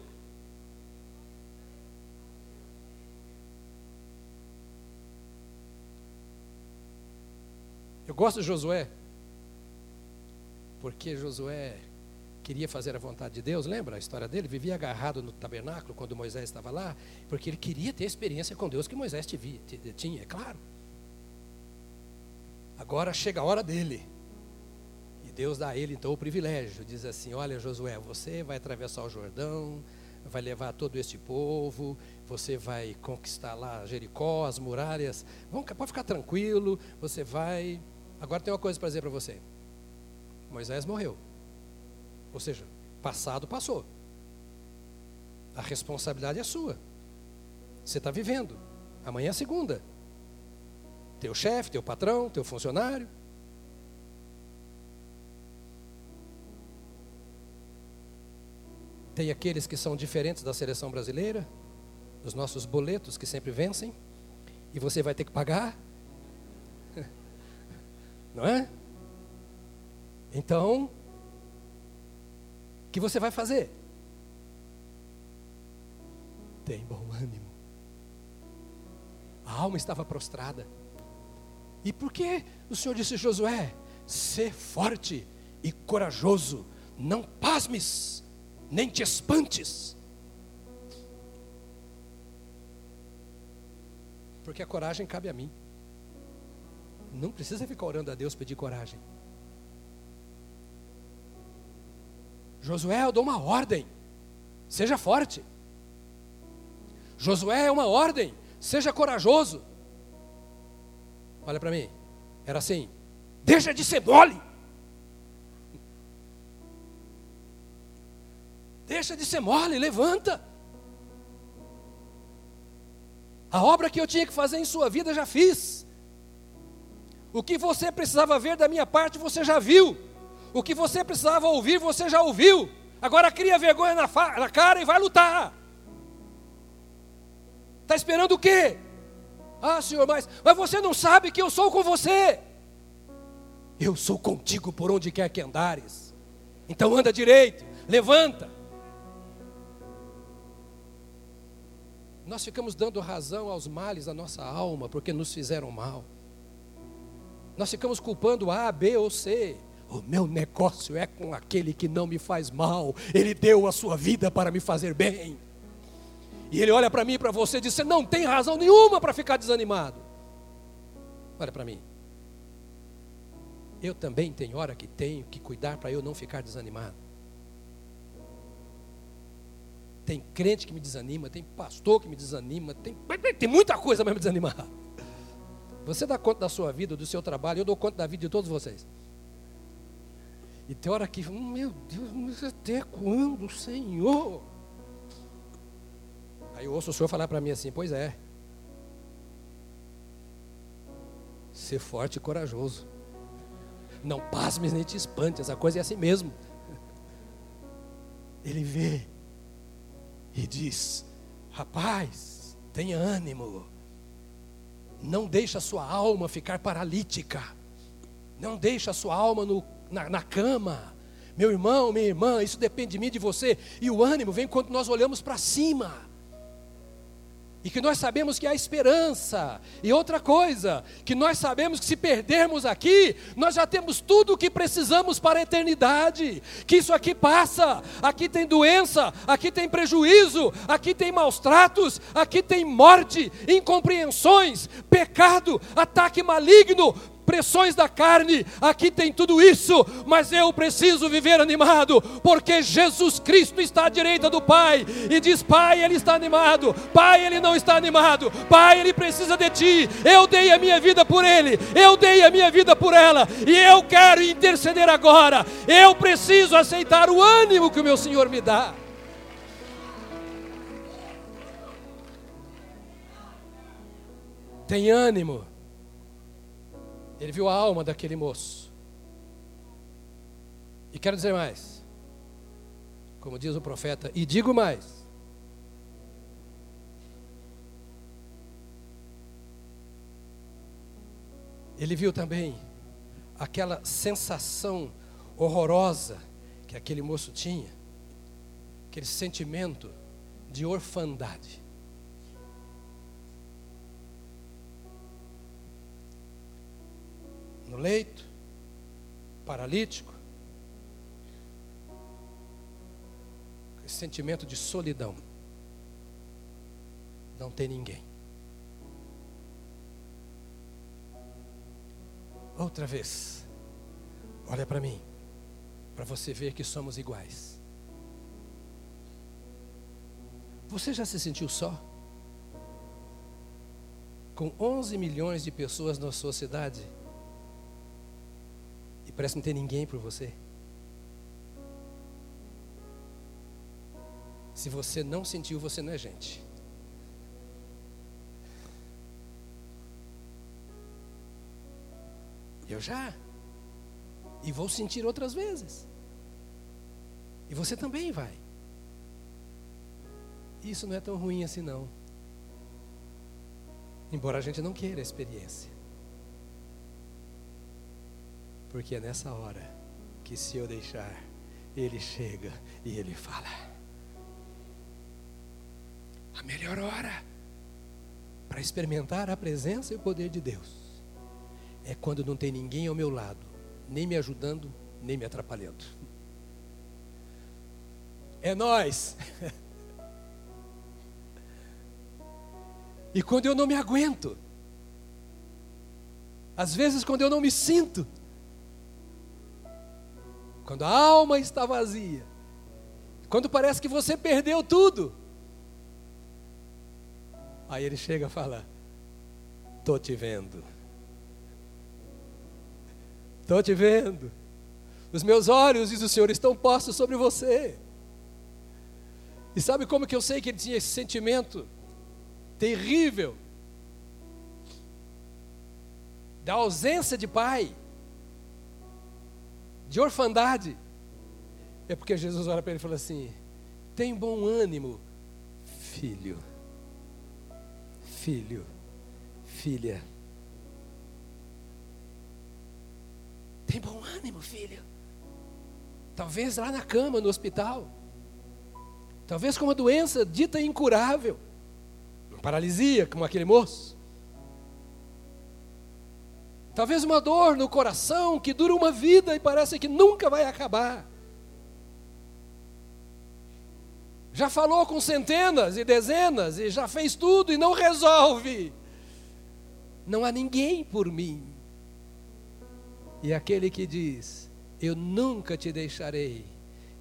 Eu gosto de Josué, porque Josué queria fazer a vontade de Deus, lembra a história dele? Vivia agarrado no tabernáculo quando Moisés estava lá, porque ele queria ter a experiência com Deus que Moisés tinha, é claro. Agora chega a hora dele. Deus dá a ele então o privilégio, diz assim: Olha, Josué, você vai atravessar o Jordão, vai levar todo este povo, você vai conquistar lá Jericó, as muralhas, Vamos, pode ficar tranquilo, você vai. Agora tem uma coisa para dizer para você: Moisés morreu, ou seja, passado passou, a responsabilidade é sua, você está vivendo, amanhã é segunda, teu chefe, teu patrão, teu funcionário. Tem aqueles que são diferentes da seleção brasileira, os nossos boletos que sempre vencem, e você vai ter que pagar. Não é? Então, o que você vai fazer? Tem bom ânimo. A alma estava prostrada. E por que o Senhor disse a Josué: ser forte e corajoso, não pasmes, nem te espantes. Porque a coragem cabe a mim. Não precisa ficar orando a Deus pedir coragem. Josué, eu dou uma ordem. Seja forte. Josué é uma ordem. Seja corajoso. Olha para mim. Era assim. Deixa de ser mole. Deixa de ser mole, levanta. A obra que eu tinha que fazer em sua vida já fiz. O que você precisava ver da minha parte, você já viu. O que você precisava ouvir, você já ouviu. Agora cria vergonha na, na cara e vai lutar. Está esperando o quê? Ah, Senhor, mas, mas você não sabe que eu sou com você. Eu sou contigo por onde quer que andares. Então anda direito, levanta. Nós ficamos dando razão aos males da nossa alma porque nos fizeram mal. Nós ficamos culpando A, B ou C. O meu negócio é com aquele que não me faz mal. Ele deu a sua vida para me fazer bem. E ele olha para mim e para você e diz: Você não tem razão nenhuma para ficar desanimado. Olha para mim. Eu também tenho hora que tenho que cuidar para eu não ficar desanimado. Tem crente que me desanima, tem pastor que me desanima, tem, tem muita coisa para me desanimar. Você dá conta da sua vida, do seu trabalho, eu dou conta da vida de todos vocês. E tem hora que, meu Deus, mas até quando, Senhor? Aí eu ouço o Senhor falar para mim assim: Pois é, ser forte e corajoso. Não pasmes nem te espante, essa coisa é assim mesmo. Ele vê e diz: Rapaz, tenha ânimo. Não deixe a sua alma ficar paralítica. Não deixe a sua alma no, na, na cama. Meu irmão, minha irmã, isso depende de mim, de você. E o ânimo vem quando nós olhamos para cima e que nós sabemos que há esperança. E outra coisa, que nós sabemos que se perdermos aqui, nós já temos tudo o que precisamos para a eternidade. Que isso aqui passa, aqui tem doença, aqui tem prejuízo, aqui tem maus tratos, aqui tem morte, incompreensões, pecado, ataque maligno, pressões da carne, aqui tem tudo isso, mas eu preciso viver animado, porque Jesus Cristo está à direita do Pai e diz: Pai, Ele está animado, Pai, Ele não está animado, Pai, Ele precisa de Ti. Eu dei a minha vida por Ele, eu dei a minha vida por ela, e eu quero interceder agora. Eu preciso aceitar o ânimo que o meu Senhor me dá. Tem ânimo. Ele viu a alma daquele moço. E quero dizer mais. Como diz o profeta, e digo mais. Ele viu também aquela sensação horrorosa que aquele moço tinha, aquele sentimento de orfandade. No leito, paralítico, esse sentimento de solidão. Não tem ninguém. Outra vez, olha para mim, para você ver que somos iguais. Você já se sentiu só? Com 11 milhões de pessoas na sua cidade, parece não ter ninguém por você. Se você não sentiu, você não é gente. Eu já. E vou sentir outras vezes. E você também vai. Isso não é tão ruim assim, não. Embora a gente não queira a experiência. Porque é nessa hora que, se eu deixar, ele chega e ele fala. A melhor hora para experimentar a presença e o poder de Deus é quando não tem ninguém ao meu lado, nem me ajudando, nem me atrapalhando. É nós. e quando eu não me aguento, às vezes quando eu não me sinto, quando a alma está vazia, quando parece que você perdeu tudo, aí ele chega a falar: Estou te vendo, estou te vendo, os meus olhos, diz o Senhor, estão postos sobre você. E sabe como que eu sei que ele tinha esse sentimento terrível? Da ausência de pai? De orfandade. É porque Jesus olha para ele e fala assim: tem bom ânimo, filho, filho, filha. Tem bom ânimo, filho. Talvez lá na cama, no hospital. Talvez com uma doença dita incurável. Uma paralisia, como aquele moço. Talvez uma dor no coração que dura uma vida e parece que nunca vai acabar. Já falou com centenas e dezenas e já fez tudo e não resolve. Não há ninguém por mim. E aquele que diz: Eu nunca te deixarei,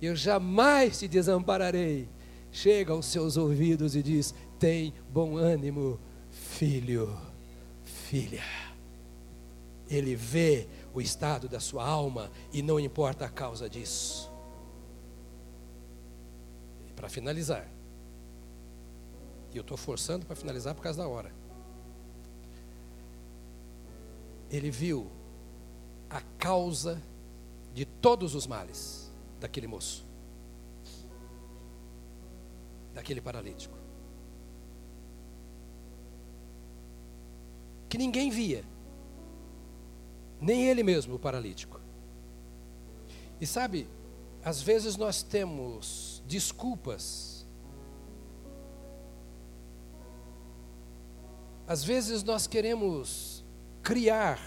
eu jamais te desampararei, chega aos seus ouvidos e diz: Tem bom ânimo, filho, filha. Ele vê o estado da sua alma e não importa a causa disso. Para finalizar, e eu estou forçando para finalizar por causa da hora. Ele viu a causa de todos os males daquele moço, daquele paralítico. Que ninguém via, nem ele mesmo, o paralítico. E sabe, às vezes nós temos desculpas. Às vezes nós queremos criar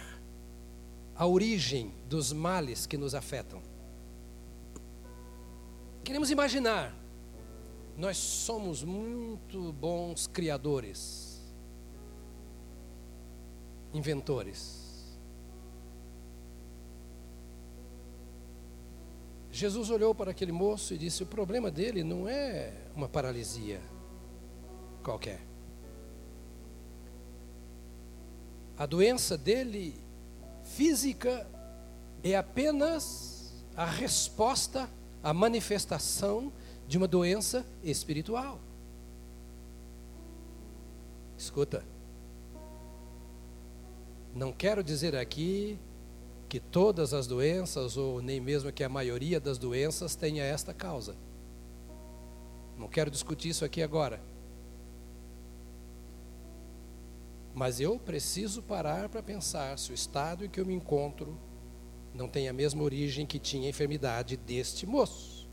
a origem dos males que nos afetam. Queremos imaginar, nós somos muito bons criadores, inventores. Jesus olhou para aquele moço e disse: O problema dele não é uma paralisia qualquer. A doença dele física é apenas a resposta, a manifestação de uma doença espiritual. Escuta, não quero dizer aqui que todas as doenças, ou nem mesmo que a maioria das doenças, tenha esta causa. Não quero discutir isso aqui agora. Mas eu preciso parar para pensar se o estado em que eu me encontro não tem a mesma origem que tinha a enfermidade deste moço.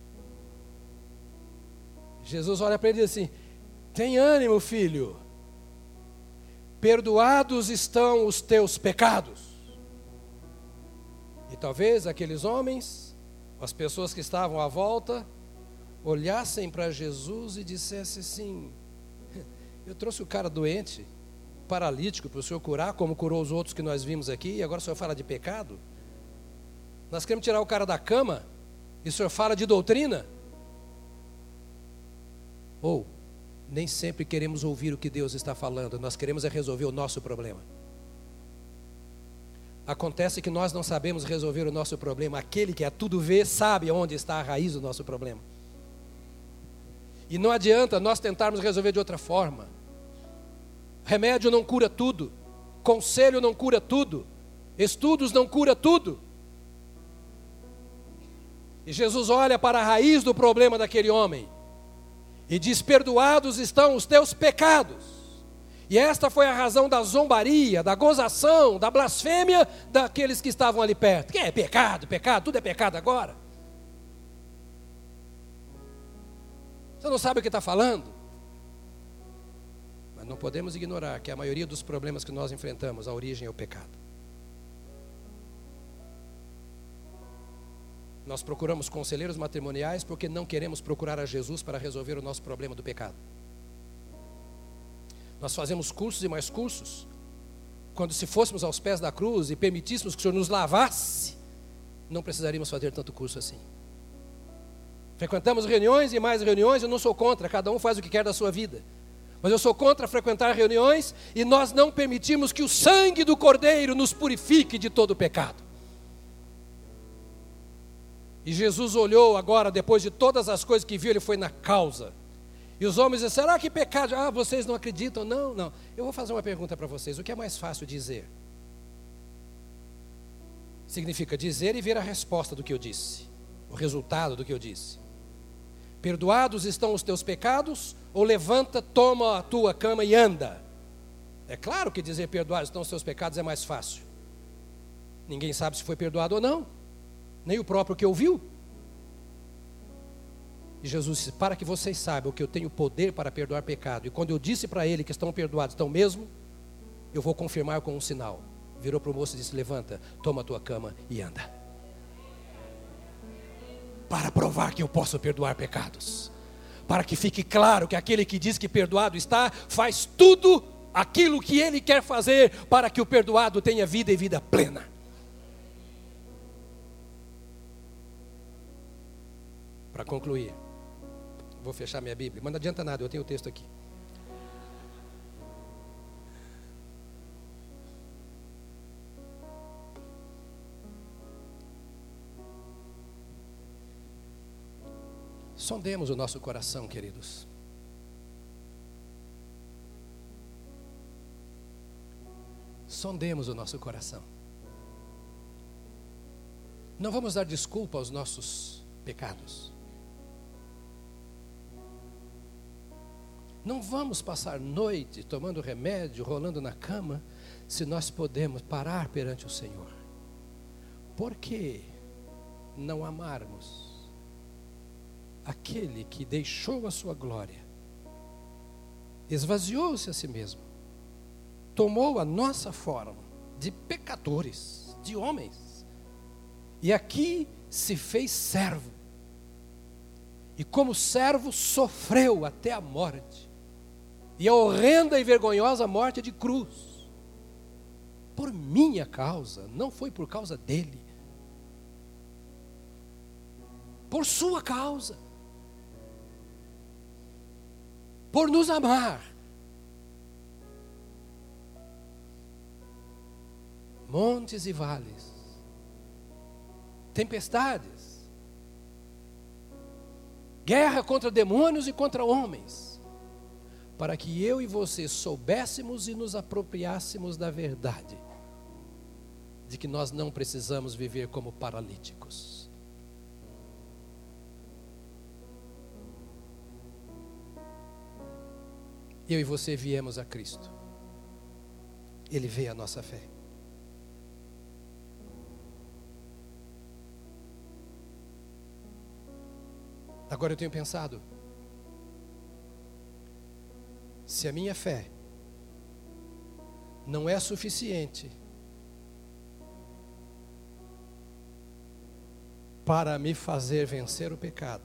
Jesus olha para ele e diz assim: Tem ânimo, filho. Perdoados estão os teus pecados. E talvez aqueles homens, as pessoas que estavam à volta, olhassem para Jesus e dissessem assim: Eu trouxe o cara doente paralítico para o Senhor curar, como curou os outros que nós vimos aqui, e agora o Senhor fala de pecado? Nós queremos tirar o cara da cama e o Senhor fala de doutrina? Ou nem sempre queremos ouvir o que Deus está falando, nós queremos é resolver o nosso problema. Acontece que nós não sabemos resolver o nosso problema. Aquele que a tudo vê sabe onde está a raiz do nosso problema. E não adianta nós tentarmos resolver de outra forma. Remédio não cura tudo, conselho não cura tudo, estudos não cura tudo. E Jesus olha para a raiz do problema daquele homem e diz: Perdoados estão os teus pecados. E esta foi a razão da zombaria, da gozação, da blasfêmia daqueles que estavam ali perto. Que é pecado, pecado, tudo é pecado agora. Você não sabe o que está falando? Mas não podemos ignorar que a maioria dos problemas que nós enfrentamos, a origem é o pecado. Nós procuramos conselheiros matrimoniais porque não queremos procurar a Jesus para resolver o nosso problema do pecado. Nós fazemos cursos e mais cursos, quando se fôssemos aos pés da cruz e permitíssemos que o Senhor nos lavasse, não precisaríamos fazer tanto curso assim. Frequentamos reuniões e mais reuniões, eu não sou contra, cada um faz o que quer da sua vida. Mas eu sou contra frequentar reuniões e nós não permitimos que o sangue do Cordeiro nos purifique de todo pecado. E Jesus olhou agora, depois de todas as coisas que viu, ele foi na causa. E os homens disseram: será que pecado? Ah, vocês não acreditam? Não, não. Eu vou fazer uma pergunta para vocês: o que é mais fácil dizer? significa dizer e ver a resposta do que eu disse, o resultado do que eu disse. Perdoados estão os teus pecados, ou levanta, toma a tua cama e anda. É claro que dizer perdoados estão os teus pecados é mais fácil. Ninguém sabe se foi perdoado ou não, nem o próprio que ouviu. E Jesus disse: Para que vocês saibam que eu tenho poder para perdoar pecado. E quando eu disse para ele que estão perdoados, estão mesmo, eu vou confirmar com um sinal. Virou para o moço e disse: Levanta, toma a tua cama e anda. Para provar que eu posso perdoar pecados. Para que fique claro que aquele que diz que perdoado está, faz tudo aquilo que ele quer fazer para que o perdoado tenha vida e vida plena. Para concluir, Vou fechar minha Bíblia, mas não adianta nada, eu tenho o texto aqui. Sondemos o nosso coração, queridos. Sondemos o nosso coração. Não vamos dar desculpa aos nossos pecados. Não vamos passar noite tomando remédio, rolando na cama, se nós podemos parar perante o Senhor. Por que não amarmos aquele que deixou a sua glória, esvaziou-se a si mesmo, tomou a nossa forma de pecadores, de homens, e aqui se fez servo, e como servo sofreu até a morte e a horrenda e vergonhosa morte de cruz. Por minha causa, não foi por causa dele. Por sua causa. Por nos amar. Montes e vales. Tempestades. Guerra contra demônios e contra homens para que eu e você soubéssemos e nos apropriássemos da verdade, de que nós não precisamos viver como paralíticos. Eu e você viemos a Cristo, Ele vê a nossa fé. Agora eu tenho pensado, se a minha fé não é suficiente para me fazer vencer o pecado,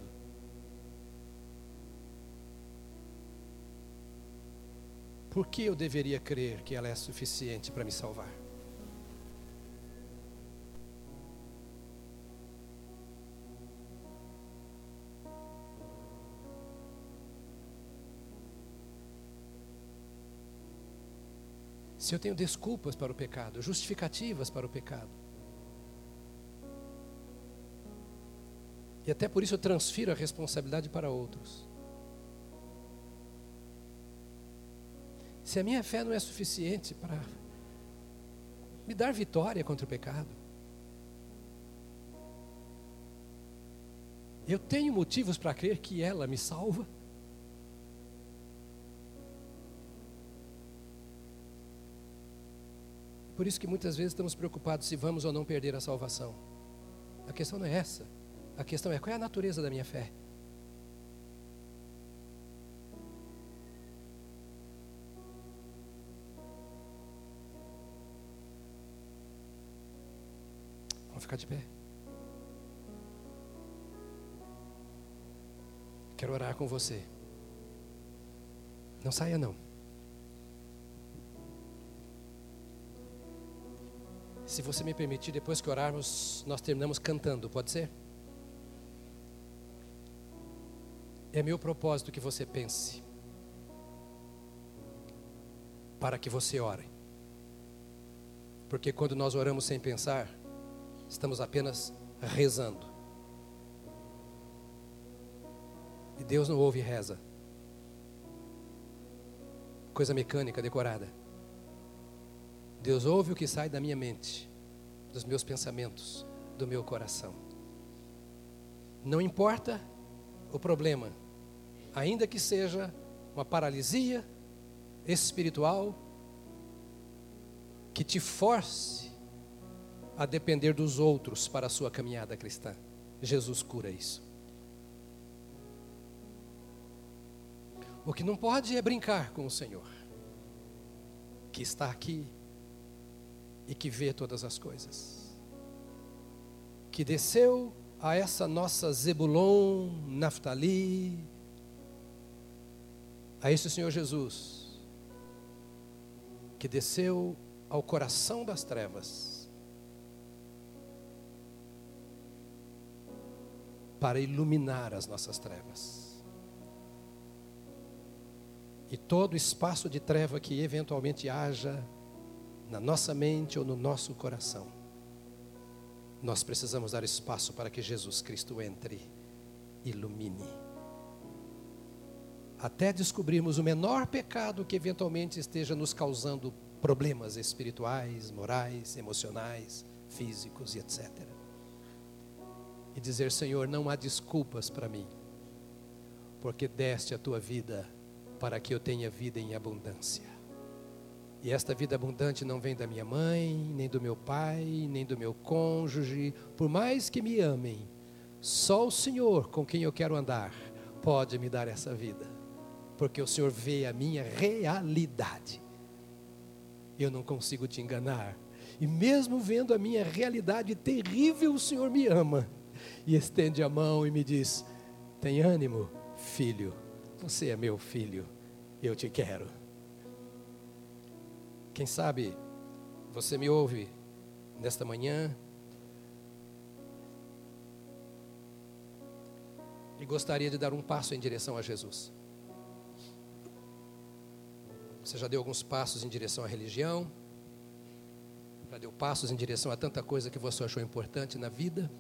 por que eu deveria crer que ela é suficiente para me salvar? Se eu tenho desculpas para o pecado, justificativas para o pecado. E até por isso eu transfiro a responsabilidade para outros. Se a minha fé não é suficiente para me dar vitória contra o pecado, eu tenho motivos para crer que ela me salva. Por isso que muitas vezes estamos preocupados se vamos ou não perder a salvação. A questão não é essa. A questão é qual é a natureza da minha fé. Vamos ficar de pé. Quero orar com você. Não saia não. Se você me permitir, depois que orarmos, nós terminamos cantando, pode ser? É meu propósito que você pense, para que você ore. Porque quando nós oramos sem pensar, estamos apenas rezando. E Deus não ouve reza. Coisa mecânica, decorada. Deus ouve o que sai da minha mente dos meus pensamentos, do meu coração. Não importa o problema, ainda que seja uma paralisia espiritual que te force a depender dos outros para a sua caminhada cristã. Jesus cura isso. O que não pode é brincar com o Senhor, que está aqui e que vê todas as coisas, que desceu a essa nossa Zebulon, Naftali, a esse Senhor Jesus, que desceu ao coração das trevas, para iluminar as nossas trevas. E todo espaço de treva que eventualmente haja na nossa mente ou no nosso coração, nós precisamos dar espaço para que Jesus Cristo entre, ilumine. Até descobrirmos o menor pecado que eventualmente esteja nos causando problemas espirituais, morais, emocionais, físicos e etc. E dizer: Senhor, não há desculpas para mim, porque deste a tua vida para que eu tenha vida em abundância. E esta vida abundante não vem da minha mãe, nem do meu pai, nem do meu cônjuge, por mais que me amem, só o Senhor com quem eu quero andar pode me dar essa vida, porque o Senhor vê a minha realidade. Eu não consigo te enganar, e mesmo vendo a minha realidade terrível, o Senhor me ama e estende a mão e me diz: Tem ânimo, filho, você é meu filho, eu te quero. Quem sabe você me ouve nesta manhã e gostaria de dar um passo em direção a Jesus. Você já deu alguns passos em direção à religião, já deu passos em direção a tanta coisa que você achou importante na vida.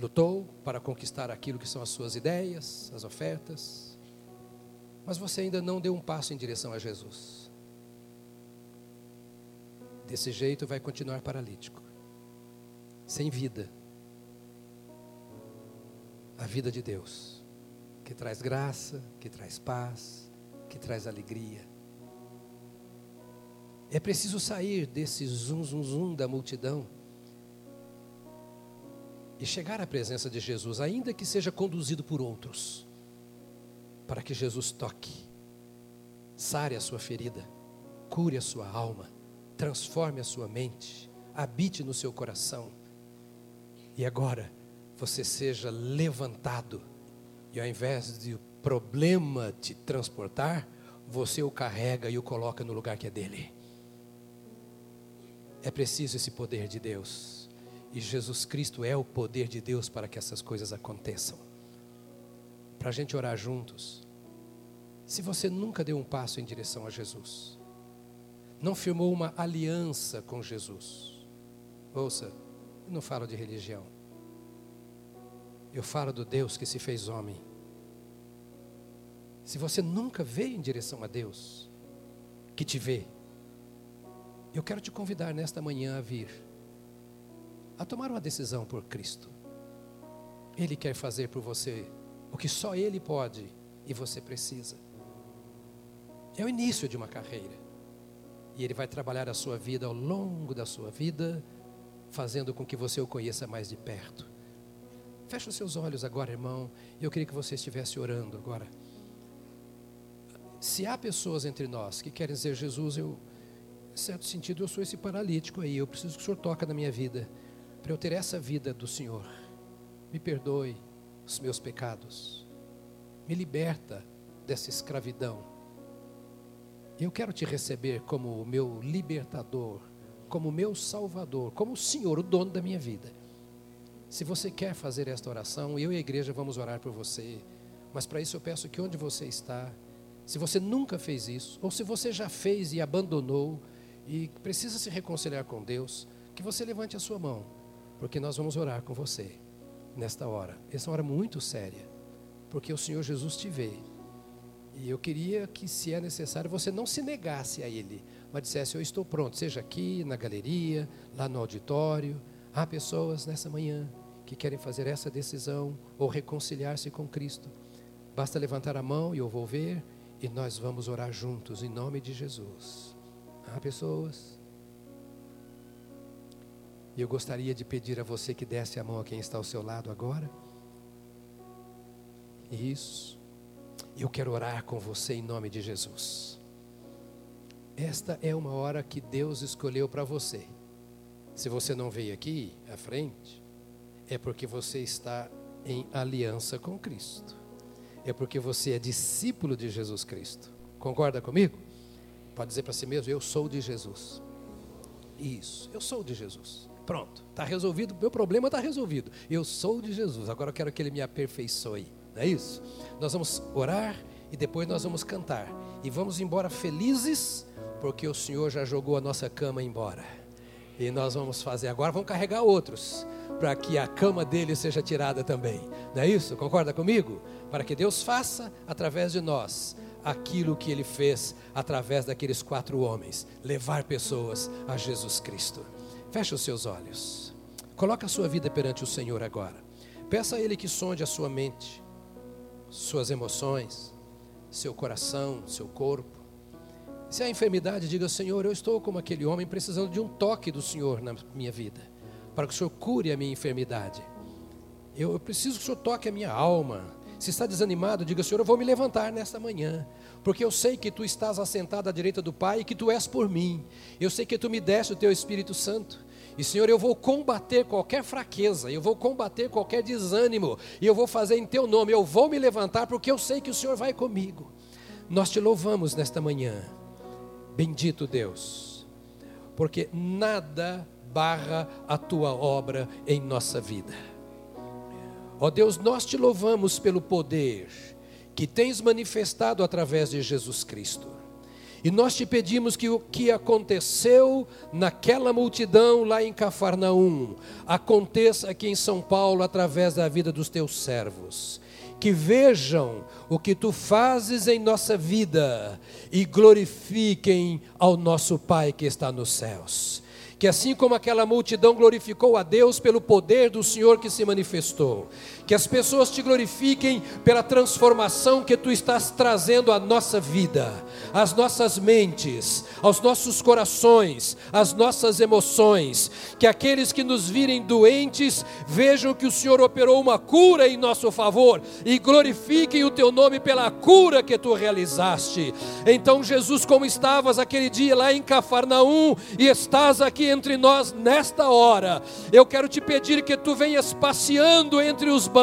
Lutou para conquistar aquilo que são as suas ideias, as ofertas, mas você ainda não deu um passo em direção a Jesus. Desse jeito vai continuar paralítico, sem vida. A vida de Deus, que traz graça, que traz paz, que traz alegria. É preciso sair desse zum, zum, zum da multidão e chegar à presença de Jesus, ainda que seja conduzido por outros para que Jesus toque, sare a sua ferida, cure a sua alma, transforme a sua mente, habite no seu coração. E agora você seja levantado e ao invés de o problema te transportar, você o carrega e o coloca no lugar que é dele. É preciso esse poder de Deus. E Jesus Cristo é o poder de Deus para que essas coisas aconteçam para a gente orar juntos. Se você nunca deu um passo em direção a Jesus, não firmou uma aliança com Jesus, ouça, eu não falo de religião, eu falo do Deus que se fez homem. Se você nunca veio em direção a Deus, que te vê, eu quero te convidar nesta manhã a vir, a tomar uma decisão por Cristo. Ele quer fazer por você o que só Ele pode e você precisa. É o início de uma carreira. E Ele vai trabalhar a sua vida ao longo da sua vida, fazendo com que você o conheça mais de perto. Feche os seus olhos agora, irmão. Eu queria que você estivesse orando agora. Se há pessoas entre nós que querem dizer, Jesus, eu, em certo sentido, eu sou esse paralítico aí, eu preciso que o Senhor toque na minha vida, para eu ter essa vida do Senhor. Me perdoe, os meus pecados. Me liberta dessa escravidão. Eu quero te receber como o meu libertador, como meu salvador, como o Senhor, o dono da minha vida. Se você quer fazer esta oração, eu e a igreja vamos orar por você. Mas para isso eu peço que onde você está, se você nunca fez isso, ou se você já fez e abandonou e precisa se reconciliar com Deus, que você levante a sua mão, porque nós vamos orar com você nesta hora. Essa é uma hora muito séria, porque o Senhor Jesus te vê. E eu queria que, se é necessário, você não se negasse a Ele, mas dissesse: Eu estou pronto, seja aqui, na galeria, lá no auditório. Há pessoas nessa manhã que querem fazer essa decisão ou reconciliar-se com Cristo. Basta levantar a mão e eu vou ver e nós vamos orar juntos em nome de Jesus. Há pessoas. E eu gostaria de pedir a você que desse a mão a quem está ao seu lado agora. Isso. Eu quero orar com você em nome de Jesus. Esta é uma hora que Deus escolheu para você. Se você não veio aqui à frente, é porque você está em aliança com Cristo. É porque você é discípulo de Jesus Cristo. Concorda comigo? Pode dizer para si mesmo: Eu sou de Jesus. Isso, eu sou de Jesus. Pronto, está resolvido. Meu problema está resolvido. Eu sou de Jesus. Agora eu quero que Ele me aperfeiçoe. Não é isso? Nós vamos orar e depois nós vamos cantar. E vamos embora felizes, porque o Senhor já jogou a nossa cama embora. E nós vamos fazer agora, vamos carregar outros, para que a cama dele seja tirada também. Não é isso? Concorda comigo? Para que Deus faça através de nós aquilo que ele fez através daqueles quatro homens levar pessoas a Jesus Cristo. Feche os seus olhos. Coloque a sua vida perante o Senhor agora. Peça a Ele que sonde a sua mente suas emoções, seu coração, seu corpo. Se há enfermidade, diga: Senhor, eu estou como aquele homem precisando de um toque do Senhor na minha vida, para que o Senhor cure a minha enfermidade. Eu, eu preciso que o Senhor toque a minha alma. Se está desanimado, diga: Senhor, eu vou me levantar nesta manhã, porque eu sei que tu estás assentado à direita do Pai e que tu és por mim. Eu sei que tu me deste o teu Espírito Santo. E Senhor, eu vou combater qualquer fraqueza, eu vou combater qualquer desânimo, e eu vou fazer em teu nome, eu vou me levantar porque eu sei que o Senhor vai comigo. Nós te louvamos nesta manhã. Bendito Deus, porque nada barra a tua obra em nossa vida. Ó Deus, nós te louvamos pelo poder que tens manifestado através de Jesus Cristo. E nós te pedimos que o que aconteceu naquela multidão lá em Cafarnaum, aconteça aqui em São Paulo através da vida dos teus servos. Que vejam o que tu fazes em nossa vida e glorifiquem ao nosso Pai que está nos céus que assim como aquela multidão glorificou a Deus pelo poder do Senhor que se manifestou, que as pessoas te glorifiquem pela transformação que tu estás trazendo à nossa vida, às nossas mentes, aos nossos corações, às nossas emoções, que aqueles que nos virem doentes vejam que o Senhor operou uma cura em nosso favor e glorifiquem o teu nome pela cura que tu realizaste. Então, Jesus, como estavas aquele dia lá em Cafarnaum e estás aqui entre nós nesta hora, eu quero te pedir que tu venhas passeando entre os bancos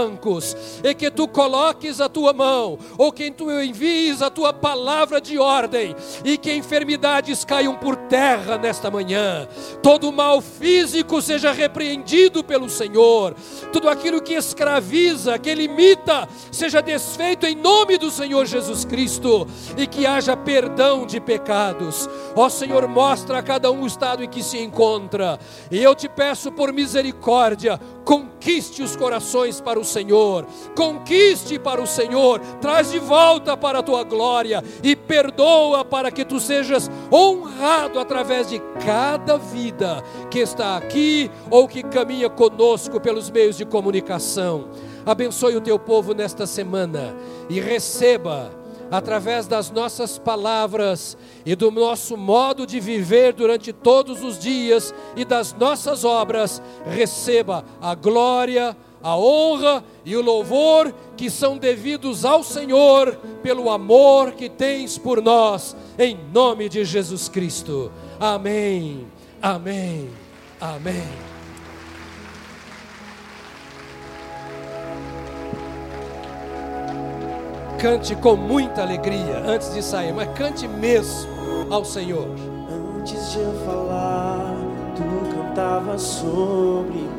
e que tu coloques a tua mão, ou que tu envies a tua palavra de ordem e que enfermidades caiam por terra nesta manhã, todo mal físico seja repreendido pelo Senhor, tudo aquilo que escraviza, que limita, seja desfeito em nome do Senhor Jesus Cristo e que haja perdão de pecados. Ó Senhor, mostra a cada um o estado em que se encontra. E eu te peço por misericórdia, conquiste os corações para o Senhor, conquiste para o Senhor, traz de volta para a tua glória e perdoa para que tu sejas honrado através de cada vida que está aqui ou que caminha conosco pelos meios de comunicação. Abençoe o teu povo nesta semana e receba através das nossas palavras e do nosso modo de viver durante todos os dias e das nossas obras, receba a glória, a honra e o louvor que são devidos ao Senhor pelo amor que tens por nós, em nome de Jesus Cristo. Amém, amém, amém. Cante com muita alegria antes de sair, mas cante mesmo ao Senhor. Antes de eu falar, tu cantava sobre mim.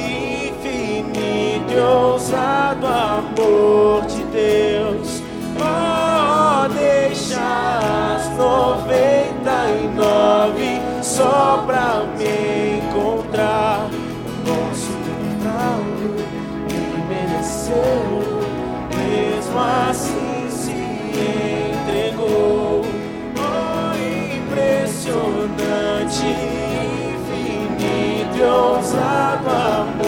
ousado amor de Deus. Oh, deixa as noventa e nove só pra me encontrar. Posso encontrá-lo, ele mereceu, mesmo assim se entregou. Oh, impressionante, infinito e ousado amor.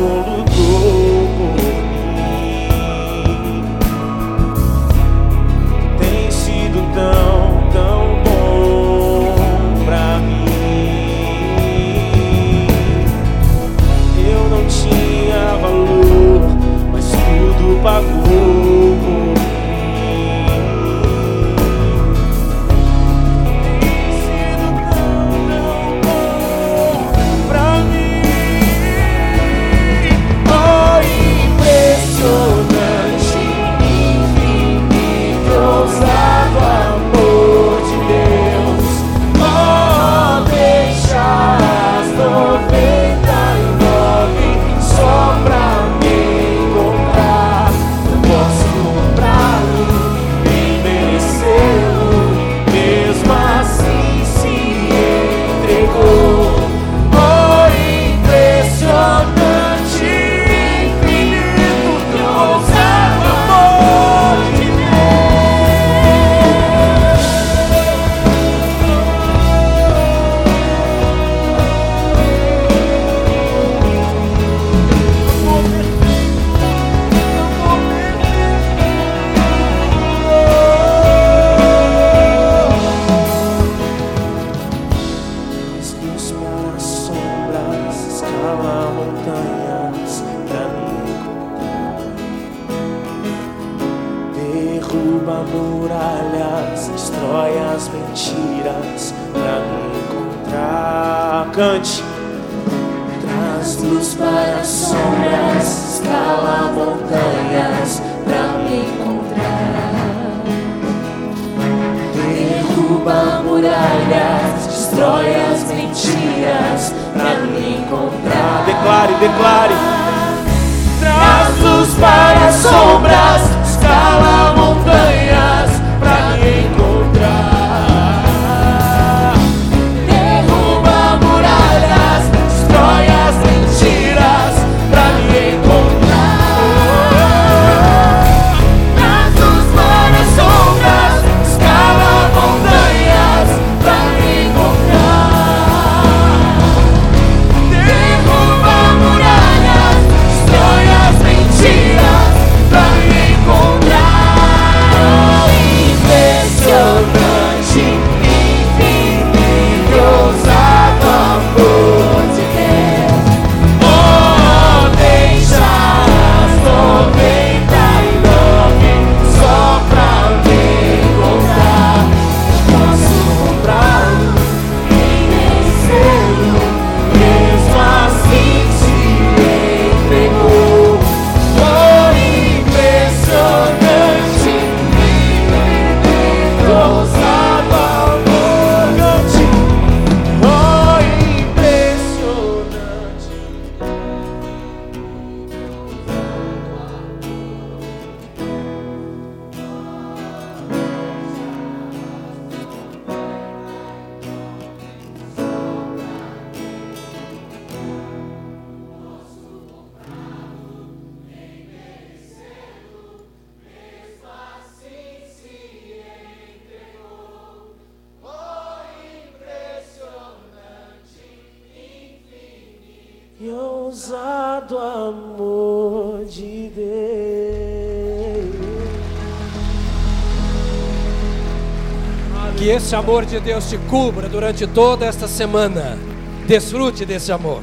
people amor de Deus te cubra durante toda esta semana. Desfrute desse amor.